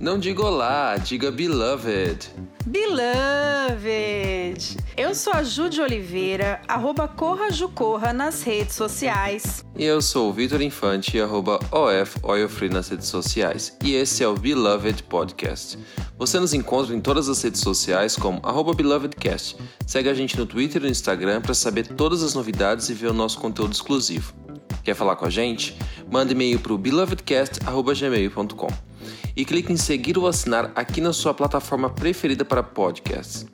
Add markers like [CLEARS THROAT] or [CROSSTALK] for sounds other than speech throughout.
Não diga olá, diga beloved. Beloved! Eu sou a Ju de Oliveira, arroba Corra Jucorra nas redes sociais. E eu sou o Vitor Infante, arroba OF Oilfree nas redes sociais. E esse é o Beloved Podcast. Você nos encontra em todas as redes sociais como arroba BelovedCast. Segue a gente no Twitter e no Instagram para saber todas as novidades e ver o nosso conteúdo exclusivo. Quer falar com a gente? Manda e-mail para o belovedcast.gmail.com e clique em seguir ou assinar aqui na sua plataforma preferida para podcasts.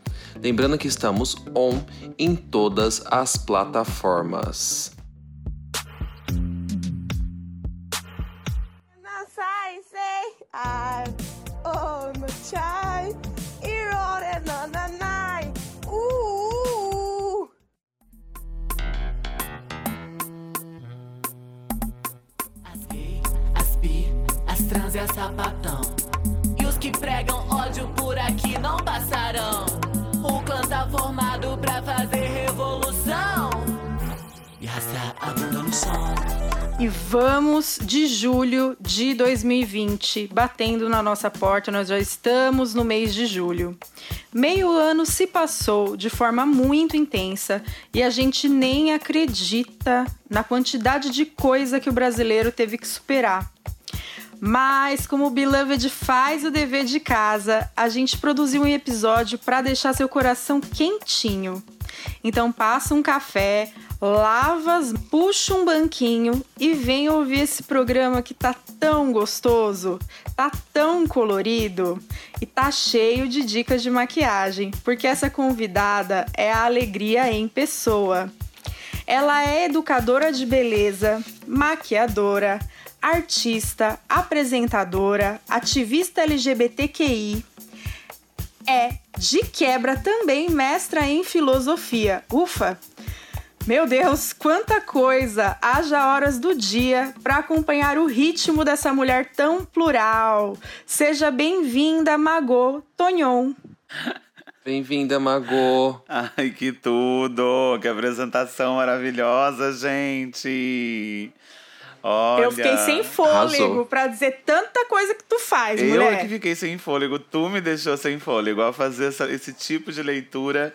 Lembrando que estamos on em todas as plataformas. É sapatão. E os que pregam ódio por aqui não passarão. O clã tá formado pra fazer revolução. E raça a bunda no som. E vamos de julho de 2020, batendo na nossa porta, nós já estamos no mês de julho. Meio ano se passou de forma muito intensa e a gente nem acredita na quantidade de coisa que o brasileiro teve que superar. Mas, como o Beloved faz o dever de casa, a gente produziu um episódio para deixar seu coração quentinho. Então, passa um café, lava, puxa um banquinho e vem ouvir esse programa que tá tão gostoso, tá tão colorido e tá cheio de dicas de maquiagem, porque essa convidada é a alegria em pessoa. Ela é educadora de beleza, maquiadora, artista, apresentadora, ativista LGBTQI. É, de quebra, também mestra em filosofia. Ufa! Meu Deus, quanta coisa! Haja horas do dia para acompanhar o ritmo dessa mulher tão plural. Seja bem-vinda, Magô Tonhon. Bem-vinda, Magô. Ai, que tudo! Que apresentação maravilhosa, gente! Olha, eu fiquei sem fôlego para dizer tanta coisa que tu faz, eu mulher. Eu que fiquei sem fôlego, tu me deixou sem fôlego ao fazer essa, esse tipo de leitura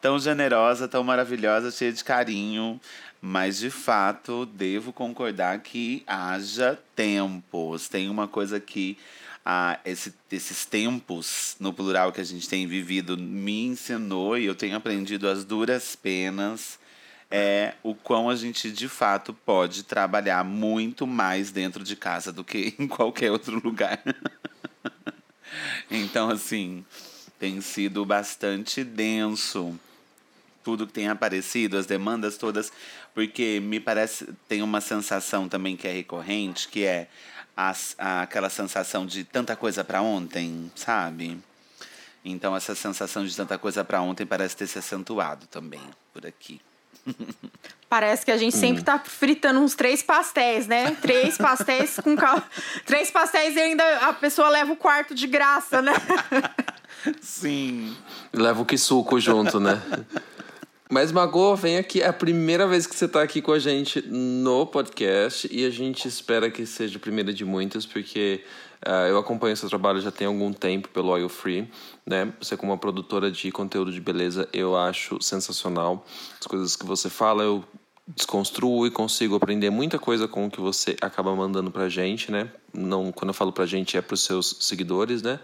tão generosa, tão maravilhosa, cheia de carinho. Mas, de fato, devo concordar que haja tempos. Tem uma coisa que ah, esse, esses tempos, no plural, que a gente tem vivido, me ensinou e eu tenho aprendido as duras penas é o quão a gente de fato pode trabalhar muito mais dentro de casa do que em qualquer outro lugar. então, assim, tem sido bastante denso tudo que tem aparecido, as demandas todas, porque me parece tem uma sensação também que é recorrente, que é a, aquela sensação de tanta coisa para ontem, sabe? Então essa sensação de tanta coisa para ontem parece ter se acentuado também por aqui. Parece que a gente sempre hum. tá fritando uns três pastéis, né? Três pastéis com cal... [LAUGHS] Três pastéis e ainda a pessoa leva o quarto de graça, né? [LAUGHS] Sim. Leva o que suco junto, né? Mas, Magô, vem aqui. É a primeira vez que você está aqui com a gente no podcast e a gente espera que seja a primeira de muitas, porque uh, eu acompanho seu trabalho já tem algum tempo pelo Oil Free, né? Você, como uma produtora de conteúdo de beleza, eu acho sensacional. As coisas que você fala, eu desconstruo e consigo aprender muita coisa com o que você acaba mandando pra gente, né? Não, quando eu falo pra gente, é pros seus seguidores, né?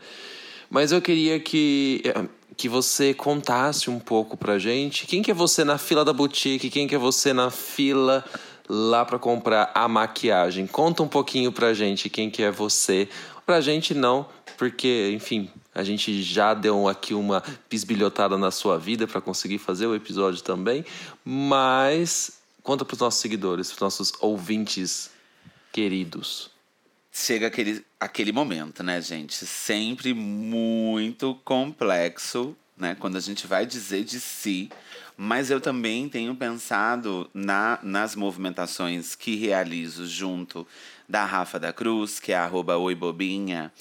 Mas eu queria que eh, que você contasse um pouco pra gente. Quem que é você na fila da boutique? Quem que é você na fila lá para comprar a maquiagem? Conta um pouquinho pra gente quem que é você. Pra gente não, porque, enfim, a gente já deu aqui uma bisbilhotada na sua vida para conseguir fazer o episódio também, mas conta para os nossos seguidores, para os nossos ouvintes queridos chega aquele, aquele momento, né, gente? Sempre muito complexo, né? Quando a gente vai dizer de si. Mas eu também tenho pensado na, nas movimentações que realizo junto da Rafa da Cruz, que é arroba oibobinha,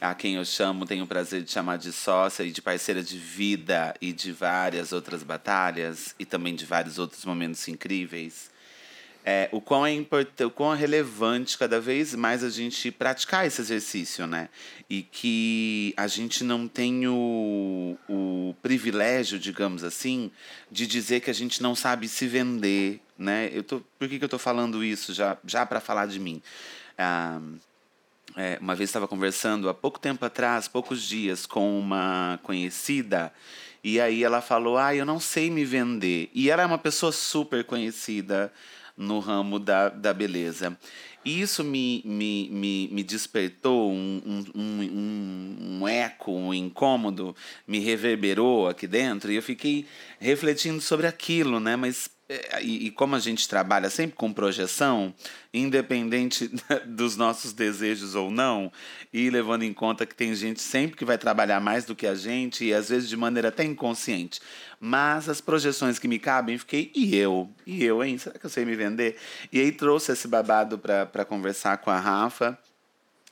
a quem eu chamo, tenho o prazer de chamar de sócia e de parceira de vida e de várias outras batalhas e também de vários outros momentos incríveis. É, o, quão é import... o quão é relevante cada vez mais a gente praticar esse exercício, né? E que a gente não tem o, o privilégio, digamos assim, de dizer que a gente não sabe se vender, né? Eu tô... Por que, que eu tô falando isso já, já para falar de mim? Ah, é, uma vez estava conversando há pouco tempo atrás, poucos dias, com uma conhecida e aí ela falou: Ah, eu não sei me vender. E ela é uma pessoa super conhecida no ramo da, da beleza. E isso me, me, me, me despertou um, um, um, um, eco, um incômodo, me reverberou aqui dentro e eu fiquei refletindo sobre aquilo, né? Mas é, e, e, como a gente trabalha sempre com projeção, independente [LAUGHS] dos nossos desejos ou não, e levando em conta que tem gente sempre que vai trabalhar mais do que a gente, e às vezes de maneira até inconsciente. Mas as projeções que me cabem, fiquei, e eu? E eu, hein? Será que eu sei me vender? E aí trouxe esse babado para conversar com a Rafa.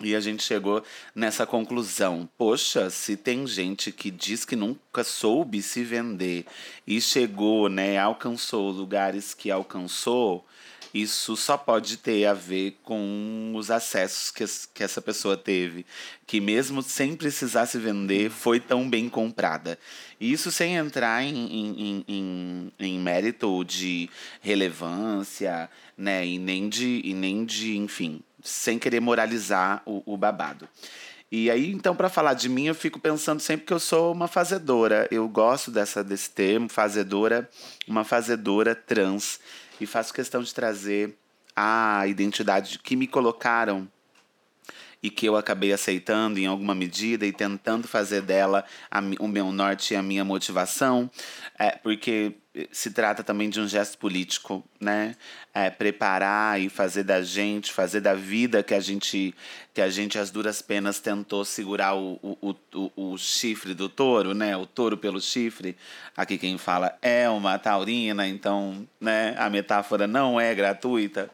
E a gente chegou nessa conclusão. Poxa, se tem gente que diz que nunca soube se vender e chegou, né, alcançou lugares que alcançou, isso só pode ter a ver com os acessos que, que essa pessoa teve, que mesmo sem precisar se vender, foi tão bem comprada. E isso sem entrar em, em, em, em mérito de relevância, né, e nem de, e nem de enfim, sem querer moralizar o, o babado. E aí, então, para falar de mim, eu fico pensando sempre que eu sou uma fazedora. Eu gosto dessa, desse termo, fazedora, uma fazedora trans. E faço questão de trazer a identidade que me colocaram e que eu acabei aceitando em alguma medida e tentando fazer dela a, o meu norte e a minha motivação, é, porque se trata também de um gesto político, né? É, preparar e fazer da gente, fazer da vida que a gente, que a gente às duras penas tentou segurar o, o, o, o chifre do touro, né? O touro pelo chifre. Aqui quem fala é uma taurina, então, né? A metáfora não é gratuita.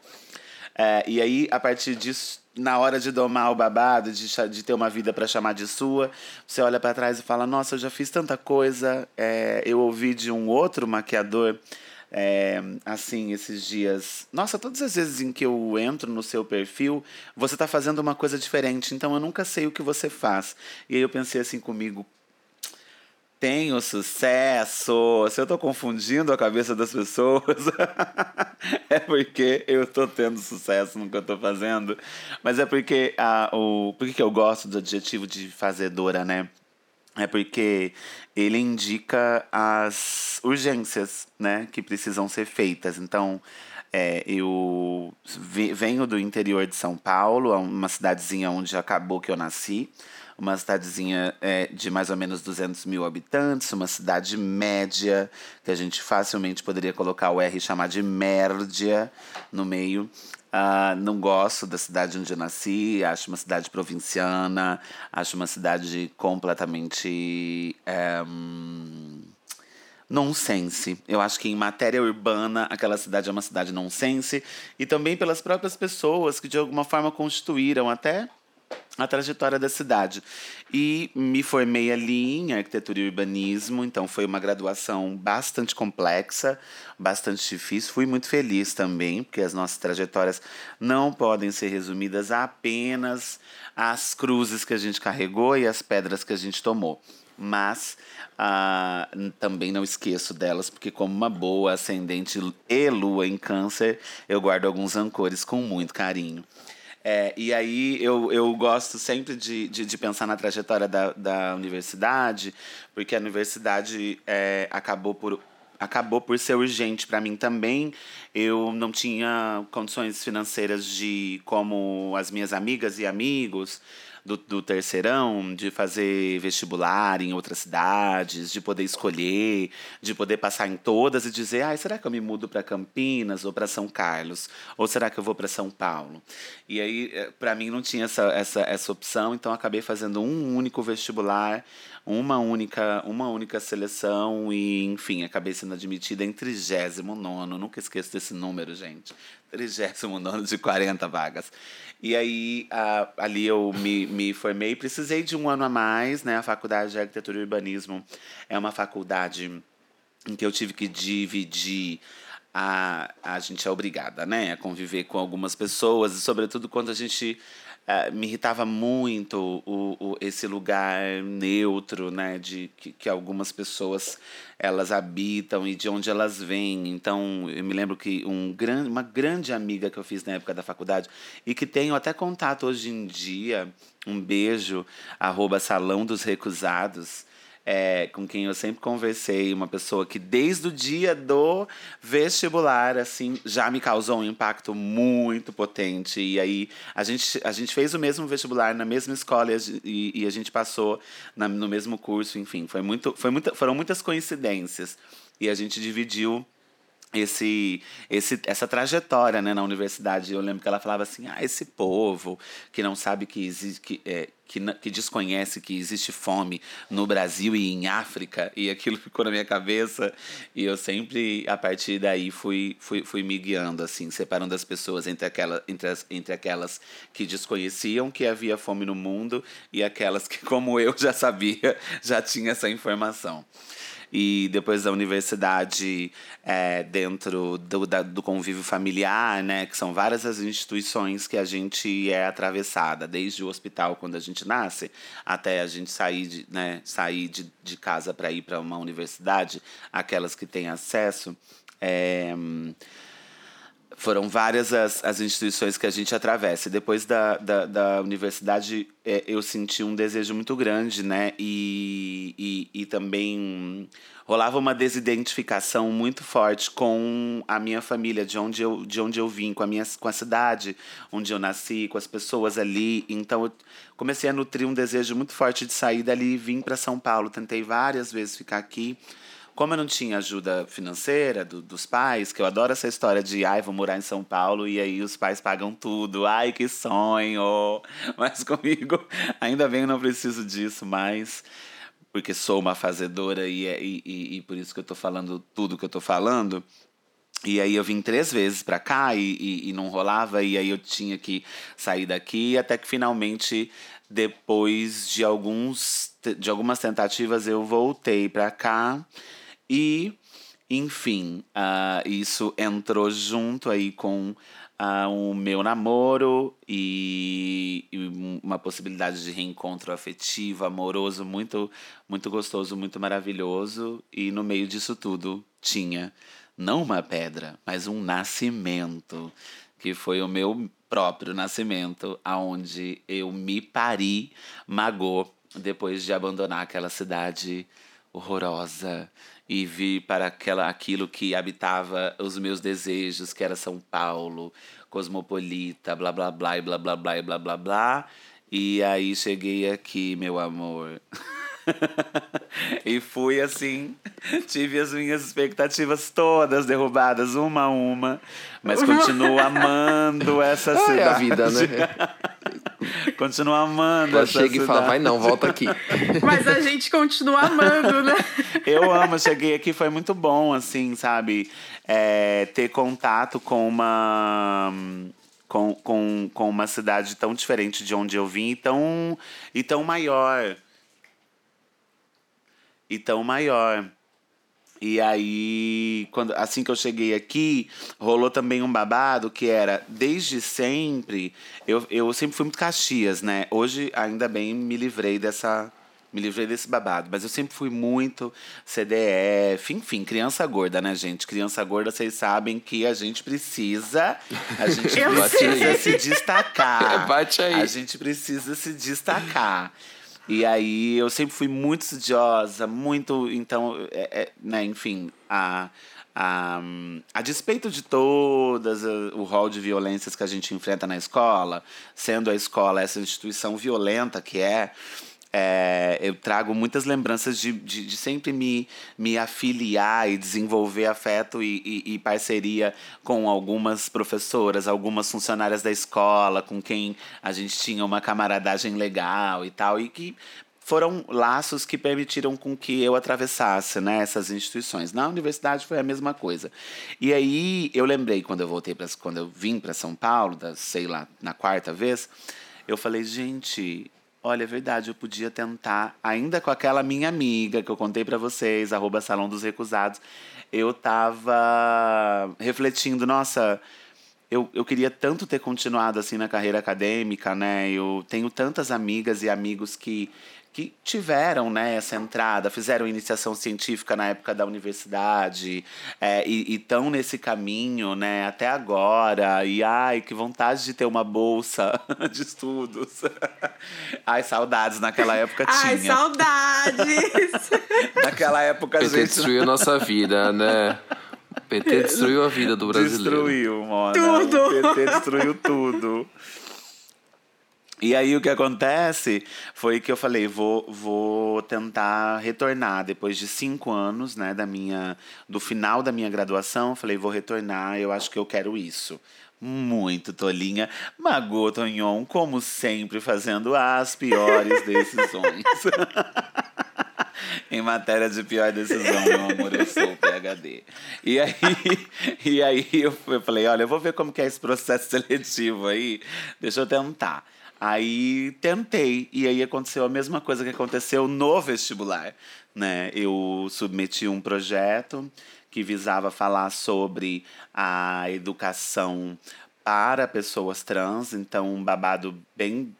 É, e aí, a partir disso, na hora de domar o babado, de, de ter uma vida para chamar de sua, você olha para trás e fala: Nossa, eu já fiz tanta coisa. É, eu ouvi de um outro maquiador. É, assim, esses dias. Nossa, todas as vezes em que eu entro no seu perfil, você está fazendo uma coisa diferente, então eu nunca sei o que você faz. E aí eu pensei assim comigo: tenho sucesso. Se eu tô confundindo a cabeça das pessoas, [LAUGHS] é porque eu tô tendo sucesso no que eu tô fazendo. Mas é porque a, o, por que eu gosto do adjetivo de fazedora, né? É porque ele indica as urgências, né, que precisam ser feitas. Então, é, eu venho do interior de São Paulo, uma cidadezinha onde acabou que eu nasci uma cidadezinha é, de mais ou menos 200 mil habitantes, uma cidade média, que a gente facilmente poderia colocar o R e chamar de Mérdia no meio. Uh, não gosto da cidade onde eu nasci, acho uma cidade provinciana, acho uma cidade completamente. É, nonsense. Eu acho que em matéria urbana, aquela cidade é uma cidade nonsense. E também pelas próprias pessoas que de alguma forma constituíram até a trajetória da cidade. E me formei ali em arquitetura e urbanismo, então foi uma graduação bastante complexa, bastante difícil. Fui muito feliz também, porque as nossas trajetórias não podem ser resumidas apenas as cruzes que a gente carregou e as pedras que a gente tomou. Mas ah, também não esqueço delas, porque, como uma boa ascendente e lua em Câncer, eu guardo alguns ancores com muito carinho. É, e aí eu, eu gosto sempre de, de, de, pensar na trajetória da, da universidade, porque a universidade é, acabou por acabou por ser urgente para mim também. Eu não tinha condições financeiras de como as minhas amigas e amigos do, do terceirão, de fazer vestibular em outras cidades, de poder escolher, de poder passar em todas e dizer, ah, será que eu me mudo para Campinas ou para São Carlos? Ou será que eu vou para São Paulo? E aí, eh, para mim, não tinha essa, essa, essa opção, então acabei fazendo um único vestibular, uma única, uma única seleção e, enfim, acabei sendo admitida em 39 nunca esqueço desse número, gente. 39 de 40 vagas. E aí, a, ali eu me, me formei, precisei de um ano a mais, né? A Faculdade de Arquitetura e Urbanismo é uma faculdade em que eu tive que dividir a, a gente é obrigada, né, a conviver com algumas pessoas, e sobretudo quando a gente Uh, me irritava muito o, o, esse lugar neutro, né, de que, que, algumas pessoas elas habitam e de onde elas vêm. Então, eu me lembro que um gran, uma grande amiga que eu fiz na época da faculdade e que tenho até contato hoje em dia, um beijo, arroba Salão dos Recusados, é, com quem eu sempre conversei, uma pessoa que desde o dia do vestibular, assim, já me causou um impacto muito potente. E aí a gente, a gente fez o mesmo vestibular na mesma escola e, e a gente passou na, no mesmo curso, enfim, foi muito, foi muita, foram muitas coincidências. E a gente dividiu esse, esse, essa trajetória né, na universidade. Eu lembro que ela falava assim: ah, esse povo que não sabe que existe. Que, é, que, que desconhece que existe fome no Brasil e em África, e aquilo [LAUGHS] ficou na minha cabeça, e eu sempre, a partir daí, fui, fui, fui me guiando, assim, separando as pessoas entre, aquela, entre, as, entre aquelas que desconheciam que havia fome no mundo e aquelas que, [LAUGHS] como eu já sabia, já tinha essa informação e depois da universidade é, dentro do, da, do convívio familiar, né? Que são várias as instituições que a gente é atravessada, desde o hospital quando a gente nasce, até a gente sair de, né, sair de, de casa para ir para uma universidade, aquelas que têm acesso. É, foram várias as, as instituições que a gente atravessa. Depois da, da, da universidade, é, eu senti um desejo muito grande, né? E, e, e também rolava uma desidentificação muito forte com a minha família, de onde eu, de onde eu vim, com a, minha, com a cidade onde eu nasci, com as pessoas ali. Então, eu comecei a nutrir um desejo muito forte de sair dali e vir para São Paulo. Tentei várias vezes ficar aqui. Como eu não tinha ajuda financeira do, dos pais, que eu adoro essa história de ai, vou morar em São Paulo e aí os pais pagam tudo. Ai, que sonho! [LAUGHS] Mas comigo, ainda bem eu não preciso disso, mas porque sou uma fazedora e, é, e, e, e por isso que eu tô falando tudo que eu tô falando. E aí eu vim três vezes para cá e, e, e, não rolava, e aí eu tinha que sair daqui, até que finalmente, depois de, alguns, de algumas tentativas, eu voltei para cá. E, enfim, uh, isso entrou junto aí com uh, o meu namoro e, e, uma possibilidade de reencontro afetivo, amoroso, muito, muito gostoso, muito maravilhoso. E no meio disso tudo tinha não uma pedra, mas um nascimento, que foi o meu próprio nascimento, aonde eu me pari, magou, depois de abandonar aquela cidade horrorosa e vir para aquela, aquilo que habitava os meus desejos, que era São Paulo, cosmopolita, blá blá blá e blá blá blá e blá blá blá. E aí cheguei aqui, meu amor. [LAUGHS] [LAUGHS] e fui assim, tive as minhas expectativas todas derrubadas, uma a uma, mas continuo [LAUGHS] amando essa cidade. É a vida, né? [LAUGHS] continuo amando Ela essa chega cidade. e fala, vai não, volta aqui. Mas a gente continua amando, né? Eu amo, cheguei aqui, foi muito bom, assim, sabe? É, ter contato com uma com, com, com uma cidade tão diferente de onde eu vim e tão, e tão maior e tão maior. E aí, quando, assim que eu cheguei aqui, rolou também um babado que era, desde sempre, eu, eu sempre fui muito Caxias, né? Hoje, ainda bem, me livrei dessa. Me livrei desse babado, mas eu sempre fui muito CDF, enfim, criança gorda, né, gente? Criança gorda, vocês sabem que a gente precisa. A gente [LAUGHS] precisa se destacar. [LAUGHS] Bate aí. A gente precisa se destacar. E aí eu sempre fui muito estudiosa, muito. Então, é, é, né, enfim, a, a, a despeito de todas o rol de violências que a gente enfrenta na escola, sendo a escola essa instituição violenta que é é, eu trago muitas lembranças de, de, de, sempre me, me afiliar e desenvolver afeto e, e, e, parceria com algumas professoras, algumas funcionárias da escola, com quem a gente tinha uma camaradagem legal e tal, e que foram laços que permitiram com que eu atravessasse né, essas instituições. Na universidade foi a mesma coisa. E aí eu lembrei quando eu voltei para quando eu vim para São Paulo, da, sei lá, na quarta vez, eu falei, gente, Olha, é verdade, eu podia tentar, ainda com aquela minha amiga que eu contei para vocês, arroba Salão dos Recusados. eu tava refletindo, nossa, eu, eu queria tanto ter continuado assim na carreira acadêmica, né? Eu tenho tantas amigas e amigos que que tiveram né, essa entrada, fizeram iniciação científica na época da universidade é, e estão nesse caminho né, até agora. E ai, que vontade de ter uma bolsa [LAUGHS] de estudos. [LAUGHS] Ai, saudades, naquela época tinha. Ai, saudades! [LAUGHS] naquela época a PT gente. destruiu a nossa vida, né? PT destruiu a vida do brasileiro. Destruiu, Mona. Tudo. O PT destruiu tudo. E aí o que acontece foi que eu falei, vou, vou tentar retornar depois de cinco anos, né, da minha, do final da minha graduação. Falei, vou retornar, eu acho que eu quero isso. Muito tolinha. Margot Tonhon, como sempre, fazendo as piores decisões. [LAUGHS] em matéria de pior decisão, meu amor, eu sou PHD. E aí, e aí eu falei, olha, eu vou ver como que é esse processo seletivo aí. Deixa eu tentar. Aí tentei, e aí aconteceu a mesma coisa que aconteceu no vestibular. Né? Eu submeti um projeto que visava falar sobre a educação para pessoas trans, então um babado bem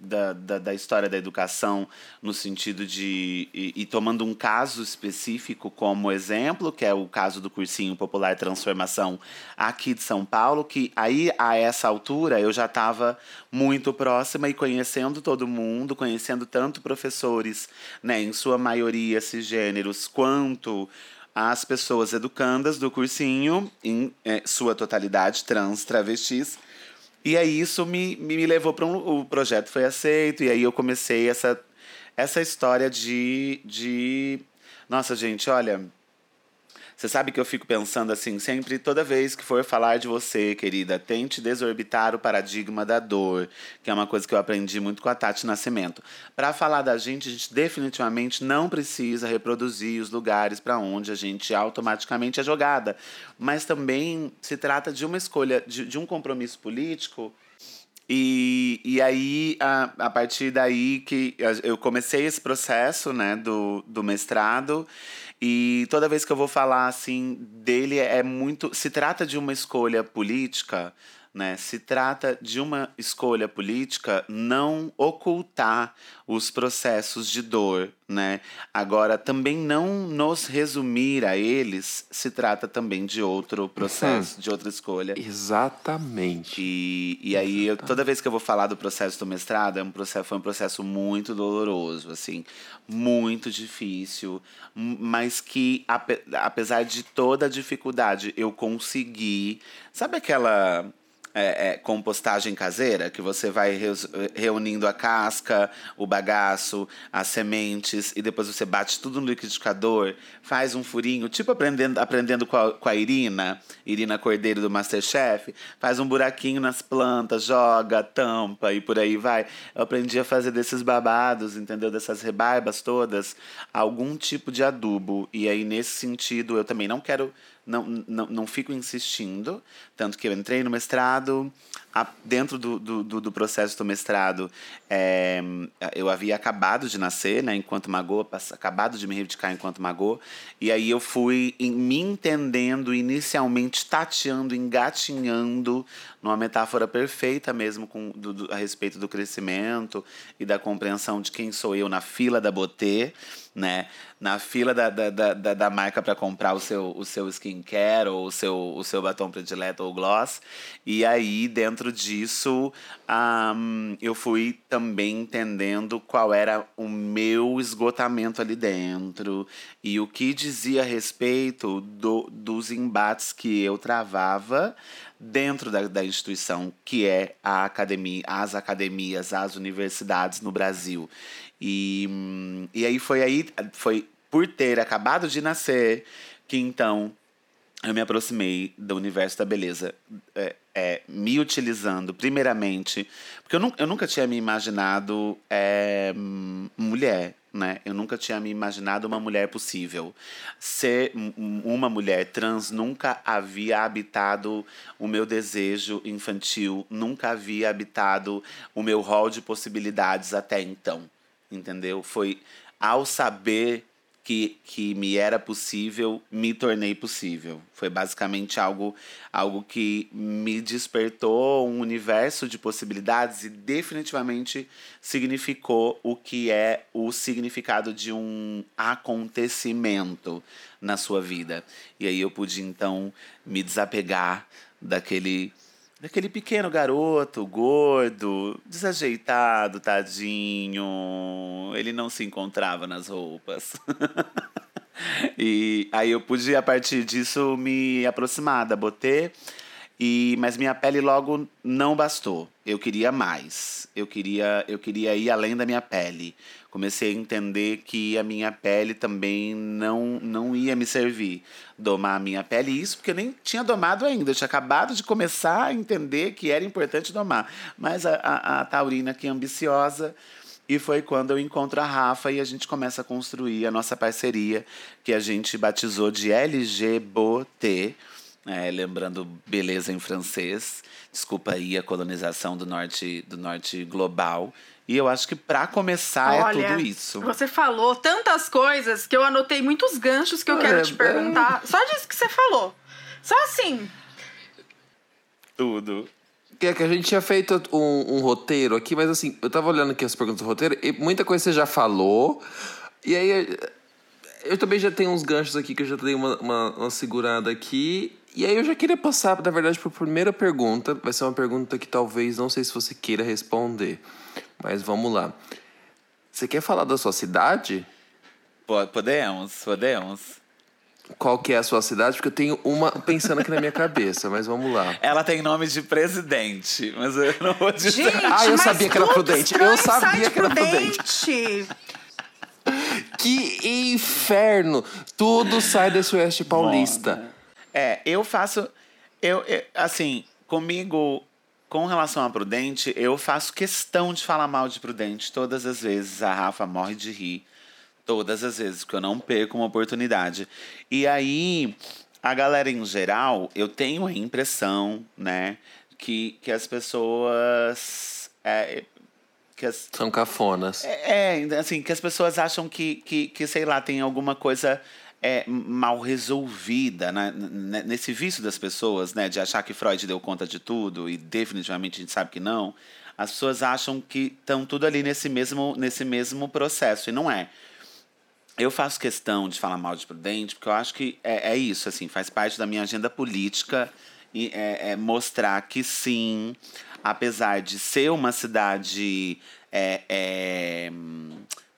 da, da, da história da educação no sentido de e, e tomando um caso específico como exemplo, que é o caso do cursinho popular Transformação aqui de São Paulo, que aí a essa altura eu já estava muito próxima e conhecendo todo mundo, conhecendo tanto professores, né, em sua maioria cisgêneros, quanto as pessoas educandas do cursinho, em eh, sua totalidade, trans, travestis. E aí isso me, me levou para um. O projeto foi aceito, e aí eu comecei essa, essa história de, de. Nossa, gente, olha. Você sabe que eu fico pensando assim, sempre, toda vez que for falar de você, querida, tente desorbitar o paradigma da dor, que é uma coisa que eu aprendi muito com a Tati Nascimento. Para falar da gente, a gente definitivamente não precisa reproduzir os lugares para onde a gente automaticamente é jogada. Mas também se trata de uma escolha, de, de um compromisso político e, e aí, a, a partir daí que eu comecei esse processo, né, do, do mestrado, e toda vez que eu vou falar, assim, dele é muito... Se trata de uma escolha política, né? Se trata de uma escolha política não ocultar os processos de dor, né? Agora, também não nos resumir a eles, se trata também de outro processo, de outra escolha. Exatamente. E, e aí, eu, toda vez que eu vou falar do processo do mestrado, é um processo, foi um processo muito doloroso, assim, muito difícil, mas que, ape- apesar de toda a dificuldade, eu consegui. Sabe aquela é, é, compostagem caseira, que você vai reunindo a casca, o bagaço, as sementes, e depois você bate tudo no liquidificador, faz um furinho, tipo aprendendo, aprendendo com, a, com a Irina, Irina Cordeiro do Masterchef, faz um buraquinho nas plantas, joga, tampa e por aí vai. Eu aprendi a fazer desses babados, entendeu? Dessas rebarbas todas, algum tipo de adubo. E aí, nesse sentido, eu também não quero não, não, não fico insistindo. Tanto que eu entrei no mestrado, a- dentro do, do, do, processo do mestrado, é, eu havia acabado de nascer, né, enquanto pass- acabado de me reivindicar enquanto Magô, e aí eu fui em- me entendendo inicialmente, tateando, engatinhando, numa metáfora perfeita mesmo com, do, a respeito do crescimento e da compreensão de quem sou eu na fila da Botê, né? Na fila da, da, da, da marca para comprar o seu, o seu skincare ou o seu, o seu batom predileto ou gloss. E aí, dentro disso, ahm, eu fui também entendendo qual era o meu esgotamento ali dentro e o que dizia a respeito do, dos embates que eu travava dentro da, da instituição que é a academia, as academias, as universidades no Brasil. E, hum, e aí foi aí, foi por ter acabado de nascer que então eu me aproximei do universo da beleza, é, é, me utilizando primeiramente, porque eu, nu eu nunca tinha me imaginado é, mulher, né? Eu nunca tinha me imaginado uma mulher possível. Ser um- um- uma mulher trans nunca havia habitado o meu desejo infantil, nunca havia habitado o meu rol de possibilidades até então, entendeu? Foi ao saber que, que me era possível, me tornei possível. Foi basicamente algo, algo que me despertou um universo de possibilidades e definitivamente significou o que é o significado de um acontecimento na sua vida. E aí eu pude então me desapegar daquele daquele pequeno garoto, gordo, desajeitado, tadinho. Ele não se encontrava nas roupas. [LAUGHS] e aí eu pude, a partir disso, me aproximar da Botê. E, mas minha pele logo não bastou. Eu queria mais. Eu queria, eu queria ir além da minha pele. Comecei a entender que a minha pele também não, não ia me servir. Domar a minha pele, isso porque eu nem tinha domado ainda. Eu tinha acabado de começar a entender que era importante domar. Mas a, a, a taurina aqui ambiciosa. E foi quando eu encontro a Rafa e a gente começa a construir a nossa parceria, que a gente batizou de LGBT é, lembrando beleza em francês. Desculpa aí a colonização do norte, do norte global. E eu acho que para começar Olha, é tudo isso. Você falou tantas coisas que eu anotei muitos ganchos que eu quero É, te perguntar. Só disso que você falou. Só assim. Tudo. Que é que a gente tinha feito um, um roteiro aqui, mas assim, eu tava olhando aqui as perguntas do roteiro e muita coisa você já falou. E aí eu também já tenho uns ganchos aqui que eu já dei uma, uma, uma segurada aqui. E aí eu já queria passar, na verdade, para a primeira pergunta. Vai ser uma pergunta que talvez não sei se você queira responder. Mas vamos lá. Você quer falar da sua cidade? Po- Podemos, podemos. Qual que é a sua cidade? Porque eu tenho uma pensando aqui na minha cabeça, mas vamos lá. Ela tem nome de presidente, mas eu não vou dizer. Gente, Ah, eu mas sabia que era prudente. Eu sabia que era prudente. Que inferno! Tudo sai desse oeste paulista. É, eu faço. Eu, eu- assim, comigo, com relação a Prudente, eu faço questão de falar mal de Prudente todas as vezes. A Rafa morre de rir. Todas as vezes, porque eu não perco uma oportunidade. E aí, a galera em geral, eu tenho a impressão, né, que, que as pessoas. é, que as, São cafonas. é, é, assim, que as pessoas acham que, que, que sei lá, tem alguma coisa é, mal resolvida né? Nesse vício das pessoas, né? De achar que Freud deu conta de tudo e definitivamente a gente sabe que não. As pessoas acham que estão tudo ali nesse mesmo, nesse mesmo processo e não é. Eu faço questão de falar mal de Prudente, porque eu acho que é, é isso, assim, faz parte da minha agenda política e é, é mostrar que sim, apesar de ser uma cidade é, é,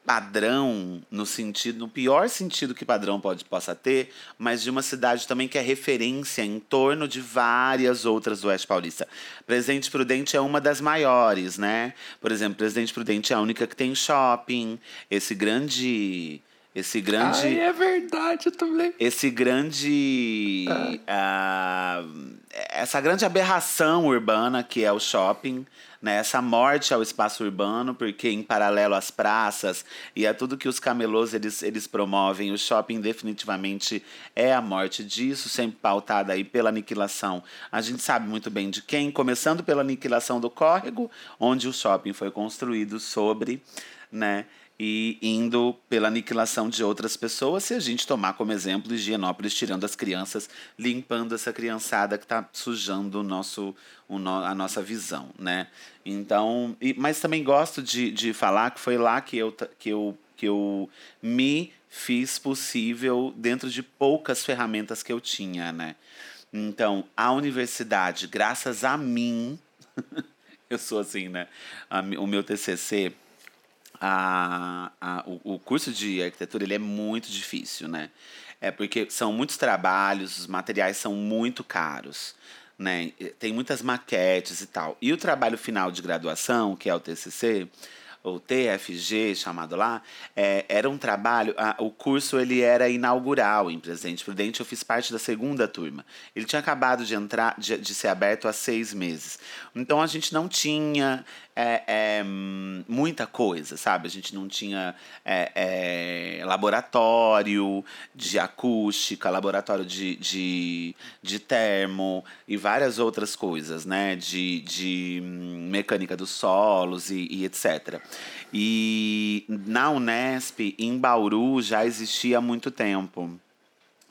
padrão no sentido, no pior sentido que padrão pode possa ter, mas de uma cidade também que é referência em torno de várias outras do Oeste Paulista. Presidente Prudente é uma das maiores, né? Por exemplo, Presidente Prudente é a única que tem shopping, esse grande esse grande Ai, é verdade, eu também. esse grande. ah, essa grande aberração urbana que é o shopping, né? Essa morte ao espaço urbano, porque em paralelo às praças e a tudo que os camelôs eles, eles promovem, o shopping definitivamente é a morte disso, sempre pautada aí pela aniquilação. A gente sabe muito bem de quem, começando pela aniquilação do córrego, onde o shopping foi construído sobre, né? E indo pela aniquilação de outras pessoas, se a gente tomar como exemplo Higienópolis tirando as crianças, limpando essa criançada que está sujando o nosso, o no, a nossa visão, né? Então, e, mas também gosto de, de falar que foi lá que eu, que, eu, que eu me fiz possível dentro de poucas ferramentas que eu tinha, né? Então, a universidade, graças a mim, [LAUGHS] eu sou assim, né? A o meu TCC, a, a, o, o curso de arquitetura ele é muito difícil, né? É porque são muitos trabalhos, os materiais são muito caros, né? Tem muitas maquetes e tal. E o trabalho final de graduação, que é o TCC, ou TFG, chamado lá, é, era um trabalho. a- o curso ele era inaugural em Presidente Prudente. Eu fiz parte da segunda turma. Ele tinha acabado de entrar, de, de ser aberto há seis meses. Então a gente não tinha é, é, muita coisa, sabe? A gente não tinha é, é, laboratório de acústica, laboratório de, de, de termo e várias outras coisas, né? De, de hum, mecânica dos solos e, e etc. E na Unesp, em Bauru, já existia há muito tempo.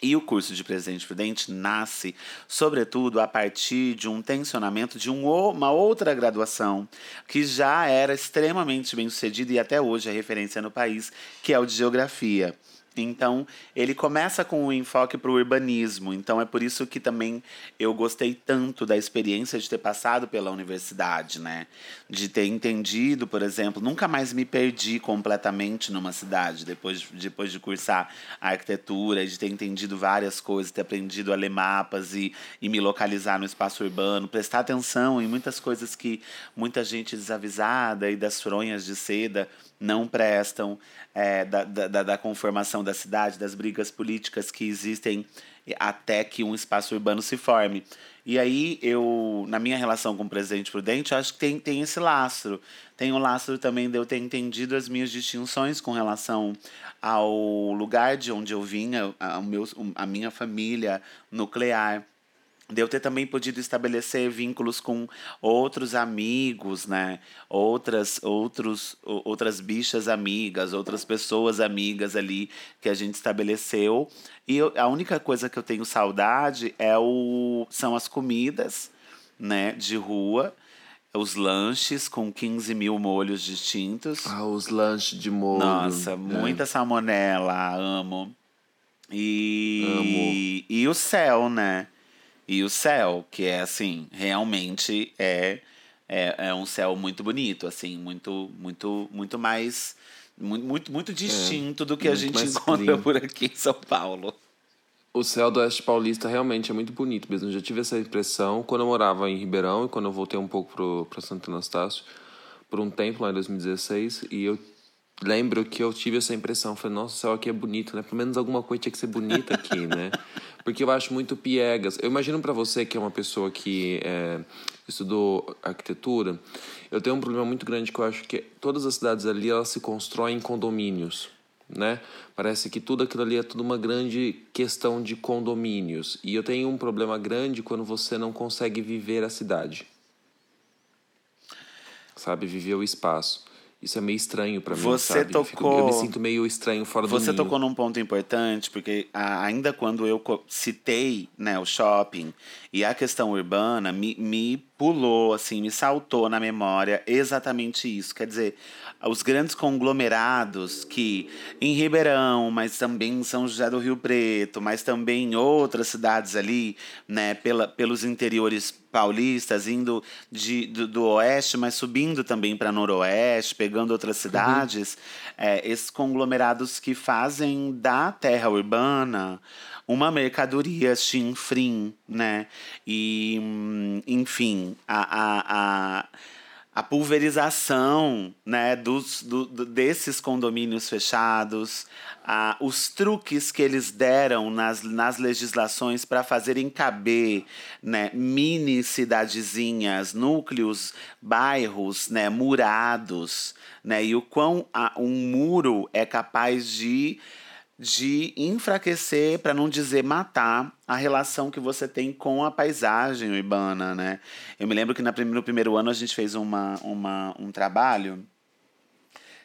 E o curso de Presidente Prudente nasce, sobretudo, a partir de um tensionamento de um, uma outra graduação que já era extremamente bem sucedida e até hoje é referência no país, que é o de Geografia. Então, ele começa com um enfoque para o urbanismo. Então, é por isso que também eu gostei tanto da experiência de ter passado pela universidade, né? De ter entendido, por exemplo, nunca mais me perdi completamente numa cidade depois, depois de cursar arquitetura, de ter entendido várias coisas, ter aprendido a ler mapas e, e me localizar no espaço urbano, prestar atenção em muitas coisas que muita gente desavisada e das fronhas de seda não prestam, é, da, da, da conformação da cidade, das brigas políticas que existem até que um espaço urbano se forme. E aí, eu, na minha relação com o presidente Prudente, acho que tem, tem esse lastro. Tem o lastro também de eu ter entendido as minhas distinções com relação ao lugar de onde eu vinha, a, meu, a minha família nuclear de eu ter também podido estabelecer vínculos com outros amigos, né? Outras, outros, outras bichas amigas, outras pessoas amigas ali que a gente estabeleceu. E eu, a única coisa que eu tenho saudade é o, são as comidas, né? De rua. Os lanches com 15 mil molhos distintos. Ah, os lanches de molho. Nossa, é. muita salmonela, amo. E, amo. e o céu, né? E o céu, que é assim, realmente é, é, é um céu muito bonito, assim, muito, muito, muito mais. Muito, muito, muito distinto é, do que a gente [LAUGHS] encontra clean. por aqui em São Paulo. O céu do Oeste Paulista realmente é muito bonito mesmo. Eu já tive essa impressão quando eu morava em Ribeirão e quando eu voltei um pouco para Santo Anastácio por um tempo, lá em 2016, e eu lembro que eu tive essa impressão. Falei, nossa, o céu aqui é bonito, né? Pelo menos alguma coisa tinha que ser bonita aqui, né? [LAUGHS] Porque eu acho muito piegas. Eu imagino para você que é uma pessoa que é, estudou arquitetura, eu tenho um problema muito grande que eu acho que todas as cidades ali elas se constroem em condomínios. Né? Parece que tudo aquilo ali é tudo uma grande questão de condomínios. E eu tenho um problema grande quando você não consegue viver a cidade. Sabe, viver o espaço. Isso é meio estranho para mim, você sabe? Tocou... Eu, me sinto meio estranho fora você do Você tocou num ponto importante, porque ainda quando eu citei né, o shopping e a questão urbana, me, me pulou, assim, me saltou na memória exatamente isso. Quer dizer, os grandes conglomerados que em Ribeirão, mas também em São José do Rio Preto, mas também em outras cidades ali, né, pela, pelos interiores paulistas, indo de, do, do oeste, mas subindo também para noroeste, pegando outras uhum. cidades, uhum. é, esses conglomerados que fazem da terra urbana uma mercadoria chinfrim, né? E, enfim, a, a, a a pulverização né, dos, do, desses condomínios fechados, a, os truques que eles deram nas, nas legislações para fazerem caber né, mini cidadezinhas, núcleos, bairros né, murados, né, e o quão a, um muro é capaz de de enfraquecer, para não dizer matar, a relação que você tem com a paisagem urbana, né? Eu me lembro que no primeiro ano a gente fez uma, uma, um trabalho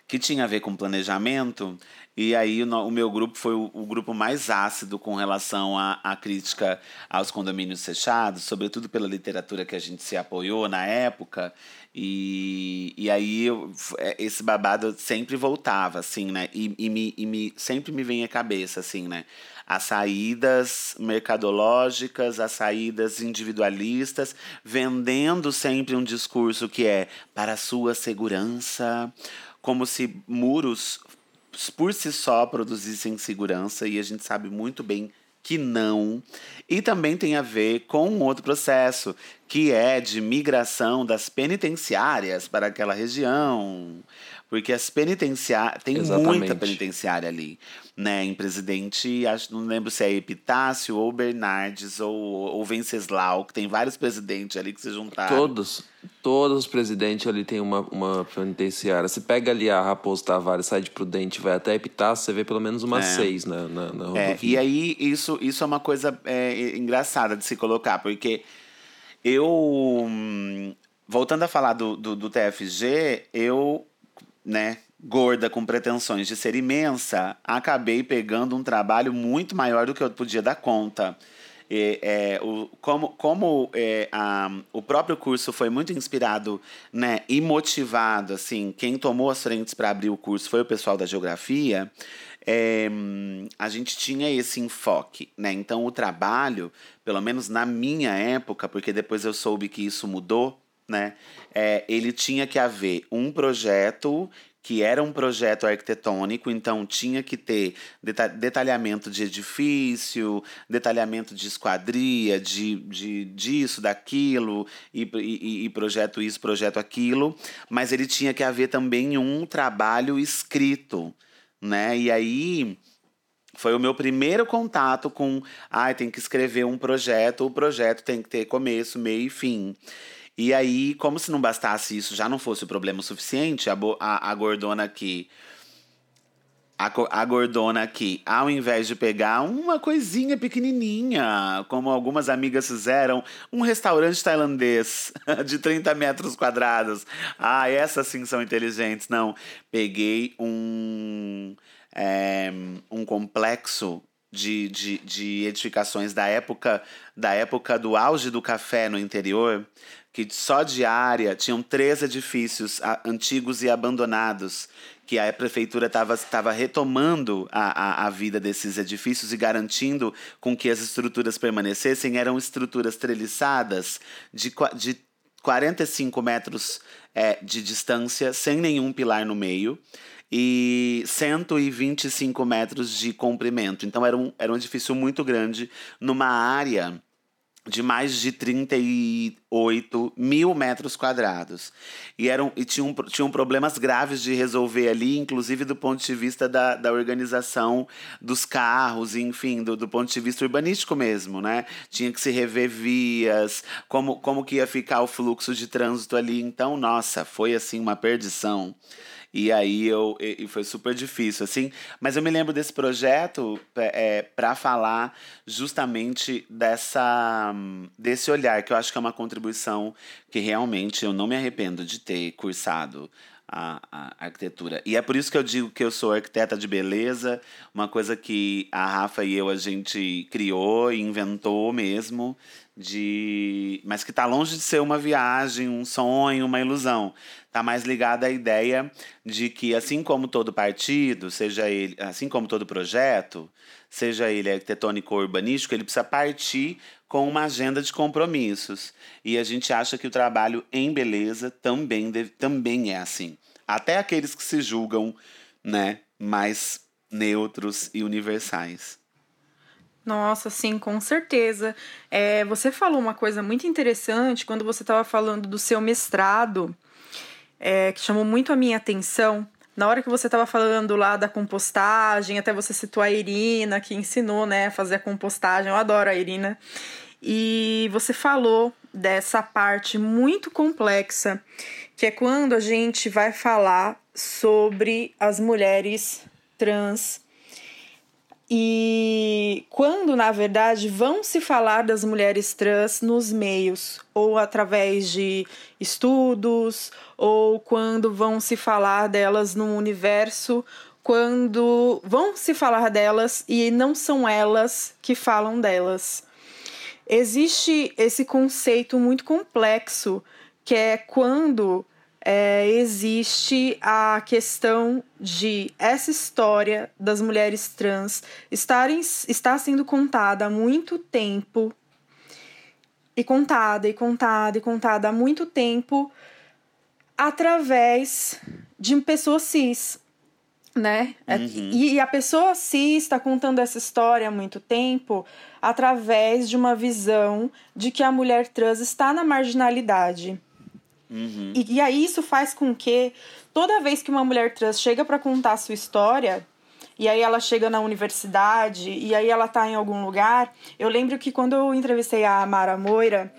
que tinha a ver com planejamento, e aí o, meu grupo foi o, grupo mais ácido com relação à, à crítica aos condomínios fechados, sobretudo pela literatura que a gente se apoiou na época, e, e aí eu, é, esse babado sempre voltava, assim, né? E, e, me, e me, sempre me vem à cabeça, assim, né? As saídas mercadológicas, as saídas individualistas, vendendo sempre um discurso que é para a sua segurança, como se muros por si só produzissem segurança, e a gente sabe muito bem que não. E também tem a ver com um outro processo, que é de migração das penitenciárias para aquela região, Porque as penitenciárias. Tem Exatamente. muita penitenciária ali. Né? Em presidente, acho, não lembro se é Epitácio ou Bernardes ou, ou Venceslau, que tem vários presidentes ali que se juntaram. Todos, todos os presidentes ali tem uma, uma penitenciária. Você pega ali a Raposo Tavares, sai de Prudente, vai até Epitácio, você vê pelo menos umas É. seis na, na, na É, e aí, isso, isso é uma coisa é, engraçada de se colocar, porque eu. hum, Voltando a falar do, do, do TFG, eu, né, gorda com pretensões de ser imensa, acabei pegando um trabalho muito maior do que eu podia dar conta. E, é, o, como como é, a, o próprio curso foi muito inspirado né, e motivado, assim, quem tomou as frentes para abrir o curso foi o pessoal da geografia, é, a gente tinha esse enfoque, né? Então o trabalho, pelo menos na minha época, porque depois eu soube que isso mudou, né? É, ele tinha que haver um projeto que era um projeto arquitetônico, então tinha que ter deta- detalhamento de edifício, detalhamento de esquadria, de, de disso, daquilo, e, e, e projeto isso, projeto aquilo, mas ele tinha que haver também um trabalho escrito, né? E aí foi o meu primeiro contato com, ah, tem que escrever um projeto, o projeto tem que ter começo, meio e fim. E aí, como se não bastasse isso, já não fosse o problema suficiente, a, a, a gordona aqui. A, a gordona aqui, ao invés de pegar uma coisinha pequenininha, como algumas amigas fizeram, um restaurante tailandês [LAUGHS] de 30 metros quadrados. Ah, essas sim são inteligentes. Não, peguei um, é, um complexo de, de, de edificações da época, da época do auge do café no interior, que só de área tinham três edifícios antigos e abandonados, que a prefeitura estava retomando a, a, a vida desses edifícios e garantindo com que as estruturas permanecessem. Eram estruturas treliçadas de, de 45 metros é, de distância, sem nenhum pilar no meio, e 125 metros de comprimento. Então era um, era um edifício muito grande, numa área de mais de 38 mil metros quadrados. E, eram, e tinham, tinham problemas graves de resolver ali, inclusive do ponto de vista da, da organização dos carros, enfim, do, do ponto de vista urbanístico mesmo, né? Tinha que se rever vias, como, como que ia ficar o fluxo de trânsito ali. Então, nossa, foi assim uma perdição. E aí eu e foi super difícil, assim. Mas eu me lembro desse projeto é, para falar justamente dessa desse olhar, que eu acho que é uma contribuição que realmente eu não me arrependo de ter cursado a, a arquitetura. E é por isso que eu digo que eu sou arquiteta de beleza, uma coisa que a Rafa e eu a gente criou e inventou mesmo, de mas que está longe de ser uma viagem, um sonho, uma ilusão. Está mais ligada à ideia de que, assim como todo partido, seja ele, assim como todo projeto, seja ele arquitetônico ou urbanístico, ele precisa partir com uma agenda de compromissos. E a gente acha que o trabalho em beleza também, deve, também é assim. Até aqueles que se julgam né, mais neutros e universais. Nossa, sim, com certeza. É, você falou uma coisa muito interessante quando você estava falando do seu mestrado, é, que chamou muito a minha atenção. Na hora que você estava falando lá da compostagem, até você citou a Irina, que ensinou né, a fazer a compostagem. Eu adoro a Irina. E você falou dessa parte muito complexa, que é quando a gente vai falar sobre as mulheres trans e quando, na verdade, vão se falar das mulheres trans nos meios, ou através de estudos, ou quando vão se falar delas no universo, quando vão se falar delas e não são elas que falam delas. Existe esse conceito muito complexo, que é quando é, existe a questão de essa história das mulheres trans estarem, está sendo contada há muito tempo e contada e contada e contada há muito tempo através de pessoas cis, né? Uhum. E, e a pessoa cis está contando essa história há muito tempo através de uma visão de que a mulher trans está na marginalidade. Uhum. E, e aí isso faz com que toda vez que uma mulher trans chega para contar a sua história, e aí ela chega na universidade, e aí ela tá em algum lugar. Eu lembro que quando eu entrevistei a Mara Moira,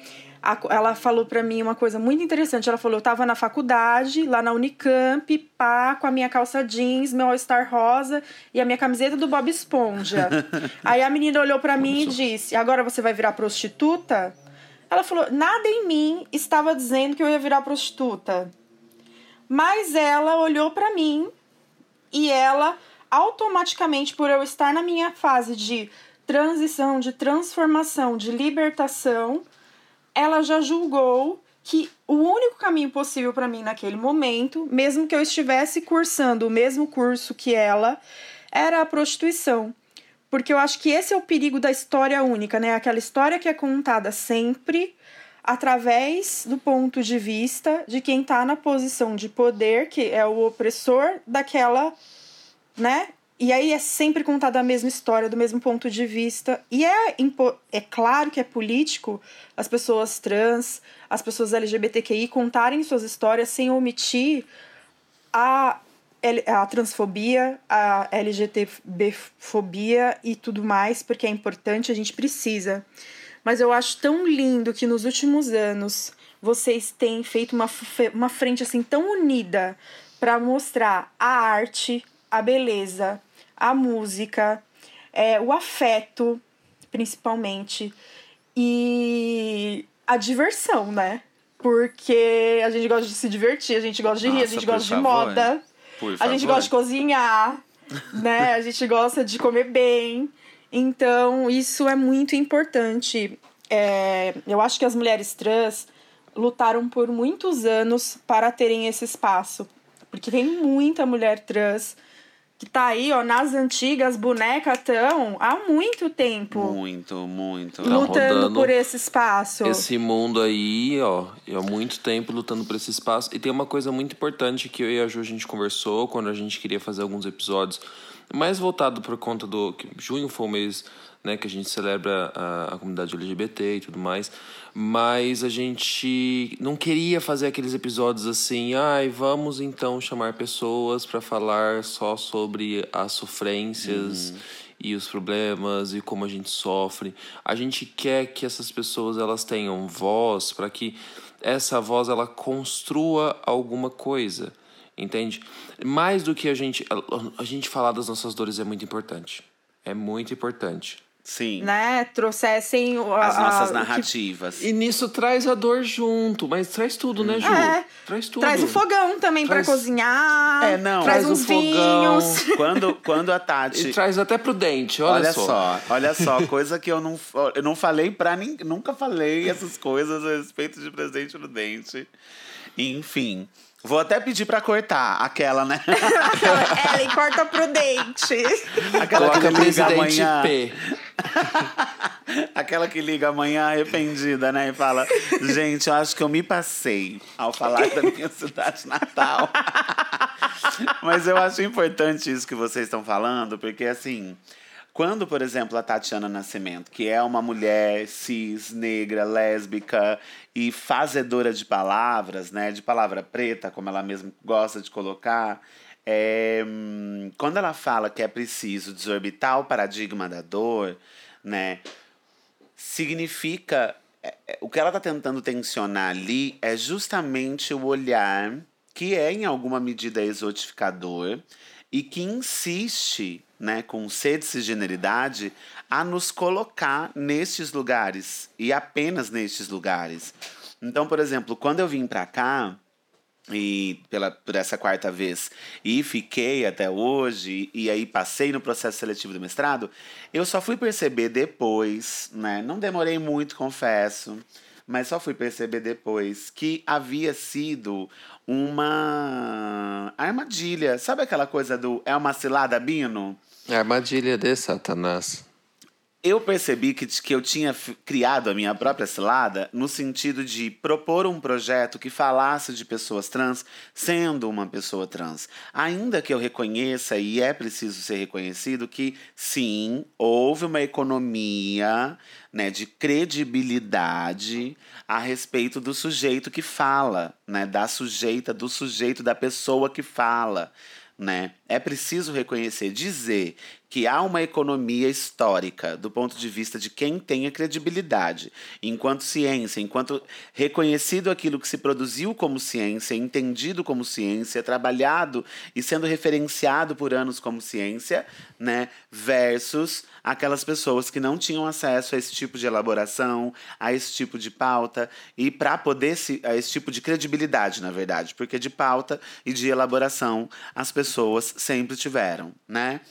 a- ela falou pra mim uma coisa muito interessante. Ela falou: eu tava na faculdade, lá na Unicamp, pá, com a minha calça jeans, meu All-Star rosa e a minha camiseta do Bob Esponja. [LAUGHS] aí a menina olhou pra mim e disse: agora você vai virar prostituta? Ela falou: nada em mim estava dizendo que eu ia virar prostituta. Mas ela olhou pra mim e ela automaticamente por eu estar na minha fase de transição, de transformação, de libertação, ela já julgou que o único caminho possível para mim naquele momento, mesmo que eu estivesse cursando o mesmo curso que ela, era a prostituição. Porque eu acho que esse é o perigo da história única, né? Aquela história que é contada sempre através do ponto de vista de quem está na posição de poder, que é o opressor daquela, né? E aí é sempre contada a mesma história, do mesmo ponto de vista. E é, é claro que é político as pessoas trans, as pessoas LGBTQI contarem suas histórias sem omitir a, a transfobia, a LGTB-fobia e tudo mais, porque é importante, a gente precisa. Mas eu acho tão lindo que nos últimos anos vocês têm feito uma, uma frente assim tão unida para mostrar a arte, a beleza, a música, é, o afeto, principalmente, e a diversão, né? Porque a gente gosta de se divertir, a gente gosta de rir, a Nossa, gente gosta de favor. moda, Por a gente gosta de cozinhar, né? A gente gosta de comer bem. Então, isso é muito importante. É, eu acho que as mulheres trans lutaram por muitos anos para terem esse espaço. Porque tem muita mulher trans que tá aí, ó, nas antigas, bonecas tão há muito tempo Muito, muito. Tá lutando por esse espaço. Esse mundo aí, ó, há muito tempo lutando por esse espaço. E tem uma coisa muito importante que eu e a Ju a gente conversou quando a gente queria fazer alguns episódios, mais voltado por conta do. que junho foi o mês né, que a gente celebra a, a comunidade LGBT e tudo mais. Mas a gente não queria fazer aqueles episódios assim, ai, vamos então chamar pessoas para falar só sobre as sofrências e os problemas e como a gente sofre. A gente quer que essas pessoas elas tenham voz para que essa voz ela construa alguma coisa, entende? Mais do que a gente a, a gente falar das nossas dores é muito importante. É muito importante. Sim. Né? Trouxessem o- As a- nossas que- narrativas. E nisso traz a dor junto, mas traz tudo, né, Ju? É. Traz tudo. Traz o fogão também pra Traz- cozinhar. É, não. Traz, Traz o uns fogão. vinhos. [LAUGHS] Quando, quando a E Tati. traz até pro dente, olha, Olha só. olha só, coisa que eu não, eu não falei pra ninguém, nunca falei essas coisas a respeito de presente no dente. Enfim, vou até pedir pra cortar aquela, né? [LAUGHS] Ellen, corta pro dente. Aquela Coloca que liga amanhã. P. [LAUGHS] Aquela que liga amanhã arrependida, né? E fala: Gente, eu acho que eu me passei ao falar da minha cidade natal. [LAUGHS] Mas eu acho importante isso que vocês estão falando, porque assim. Quando, por exemplo, a Tatiana Nascimento, que é uma mulher cis, negra, lésbica e fazedora de palavras, né? De palavra preta, como ela mesma gosta de colocar, é, quando ela fala que é preciso desorbitar o paradigma da dor, né? significa. é, é, O que ela está tentando tensionar ali é justamente o olhar que é, em alguma medida, exotificador e que insiste, né, com sede e cisgeneridade, a nos colocar nestes lugares e apenas nestes lugares. Então, por exemplo, quando eu vim para cá, e pela, por essa quarta vez e fiquei até hoje e aí passei no processo seletivo do mestrado, eu só fui perceber depois, né? Não demorei muito, confesso, mas só fui perceber depois que havia sido uma armadilha. Sabe aquela coisa do é uma cilada, Bino? Armadilha de Satanás. eu percebi que, que eu tinha criado a minha própria cilada no sentido de propor um projeto que falasse de pessoas trans sendo uma pessoa trans. Ainda que eu reconheça, e é preciso ser reconhecido, que sim, houve uma economia né, de credibilidade a respeito do sujeito que fala, né, da sujeita, do sujeito, da pessoa que fala né? É preciso reconhecer, dizer que há uma economia histórica do ponto de vista de quem tem a credibilidade, enquanto ciência, enquanto reconhecido aquilo que se produziu como ciência, entendido como ciência, trabalhado e sendo referenciado por anos como ciência, né, versus aquelas pessoas que não tinham acesso a esse tipo de elaboração, a esse tipo de pauta e para poder se, a esse tipo de credibilidade, na verdade, porque de pauta e de elaboração as pessoas sempre tiveram, né?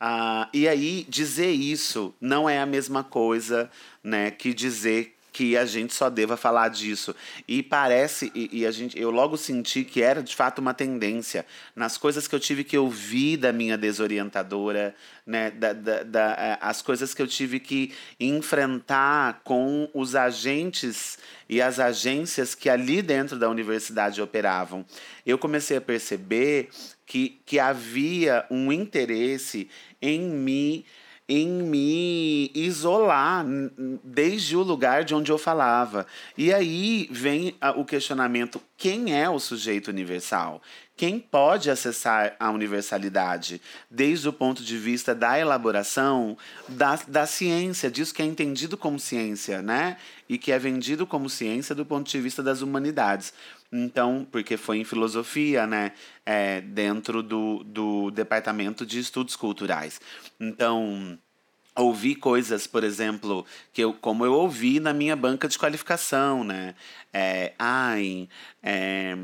Ah, e aí, dizer isso não é a mesma coisa né, que dizer que a gente só deva falar disso. E parece, e, e, a gente, eu logo senti que era de fato uma tendência nas coisas que eu tive que ouvir da minha desorientadora, né, da, da, da, é, as coisas que eu tive que enfrentar com os agentes e as agências que ali dentro da universidade operavam. Eu comecei a perceber que, que havia um interesse em me em me isolar desde o lugar de onde eu falava. E aí vem o questionamento: quem é o sujeito universal? Quem pode acessar a universalidade? Desde o ponto de vista da elaboração da, da ciência, disso que é entendido como ciência, né? E que é vendido como ciência do ponto de vista das humanidades. Então, porque foi em filosofia, né? É, dentro do, do departamento de estudos culturais. Então, ouvi coisas, por exemplo, que eu, como eu ouvi na minha banca de qualificação, né? É, ai, é,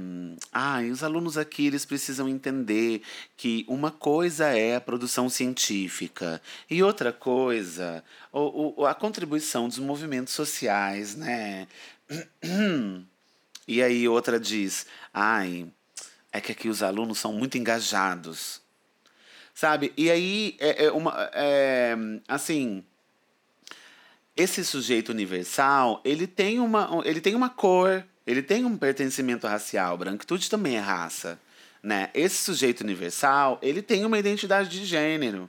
ai, os alunos aqui eles precisam entender que uma coisa é a produção científica e outra coisa o, o, a contribuição dos movimentos sociais, né? [CLEARS THROAT] E aí outra diz: ai, é que aqui os alunos são muito engajados. Sabe? E aí, é, é uma, é, assim, esse sujeito universal, ele tem, uma, ele tem uma cor, ele tem um pertencimento racial. Branquitude também é raça. Né? Esse sujeito universal, ele tem uma identidade de gênero.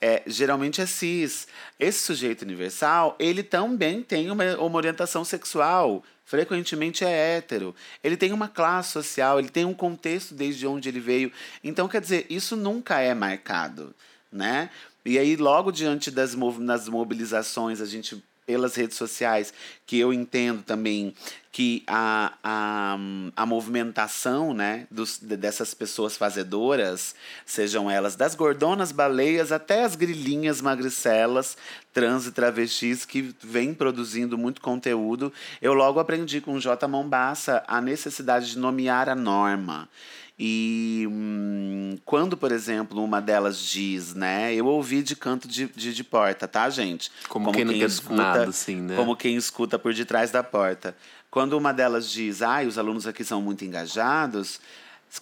É, geralmente é cis. Esse sujeito universal, ele também tem uma, uma orientação sexual frequentemente é hétero. Ele tem uma classe social, ele tem um contexto desde onde ele veio. Então, quer dizer, isso nunca é marcado, né? E aí, logo diante das, das mobilizações, a gente pelas redes sociais, que eu entendo também que a, a, a movimentação né, dos, dessas pessoas fazedoras, sejam elas das gordonas baleias até as grilinhas magricelas, trans e travestis, que vem produzindo muito conteúdo, eu logo aprendi com o J. Mombassa a necessidade de nomear a norma. E hum, quando, por exemplo, uma delas diz, né? Eu ouvi de canto de, de, de porta, tá, gente? Como, como quem, quem escuta, nada, assim, né? Como quem escuta por detrás da porta. Quando uma delas diz, ai, ah, os alunos aqui são muito engajados,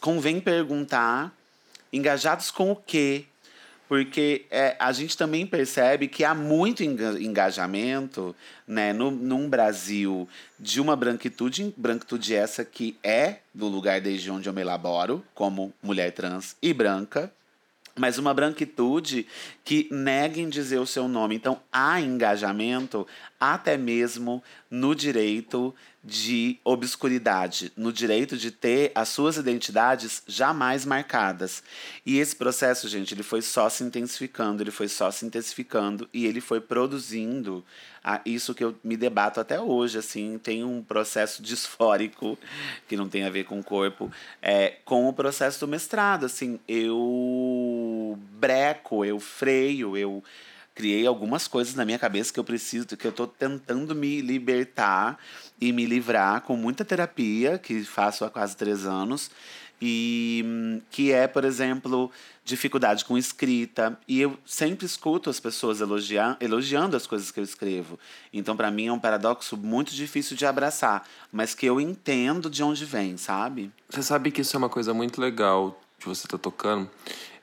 convém perguntar, engajados com o quê? Porque é, a gente também percebe que há muito engajamento né, no, num Brasil de uma branquitude, branquitude essa que é do lugar desde onde eu me elaboro, como mulher trans e branca, mas uma branquitude que nega em dizer o seu nome. Então, há engajamento até mesmo no direito de obscuridade, no direito de ter as suas identidades jamais marcadas. E esse processo, gente, ele foi só se intensificando, ele foi só se intensificando e ele foi produzindo a isso que eu me debato até hoje, assim, tem um processo disfórico que não tem a ver com o corpo, é, com o processo do mestrado, assim, eu breco, eu freio, eu criei algumas coisas na minha cabeça que eu preciso, que eu estou tentando me libertar e me livrar com muita terapia, que faço há quase três anos, e que é, por exemplo, dificuldade com escrita. E eu sempre escuto as pessoas elogiar, elogiando as coisas que eu escrevo. Então, para mim, é um paradoxo muito difícil de abraçar, mas que eu entendo de onde vem, sabe? Você sabe que isso é uma coisa muito legal de você estar tá tocando.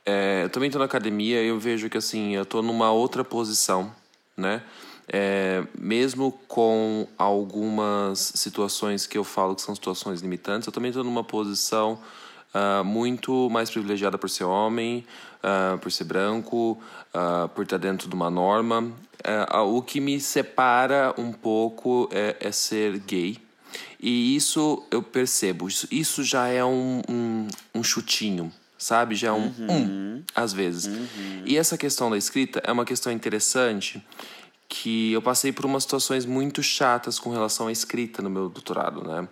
É, eu também estou na academia eu vejo que assim, eu estou numa outra posição né? É, mesmo com algumas situações que eu falo que são situações limitantes, eu também estou numa posição uh, muito mais privilegiada por ser homem, uh, por ser branco, uh, por estar dentro de uma norma. o que me separa um pouco é, é, ser gay. E isso eu percebo, isso, isso já é um, um, um chutinho, sabe? Já é um uhum. um, às vezes. Uhum. E essa questão da escrita é uma questão interessante que eu passei por umas situações muito chatas com relação à escrita no meu doutorado, né?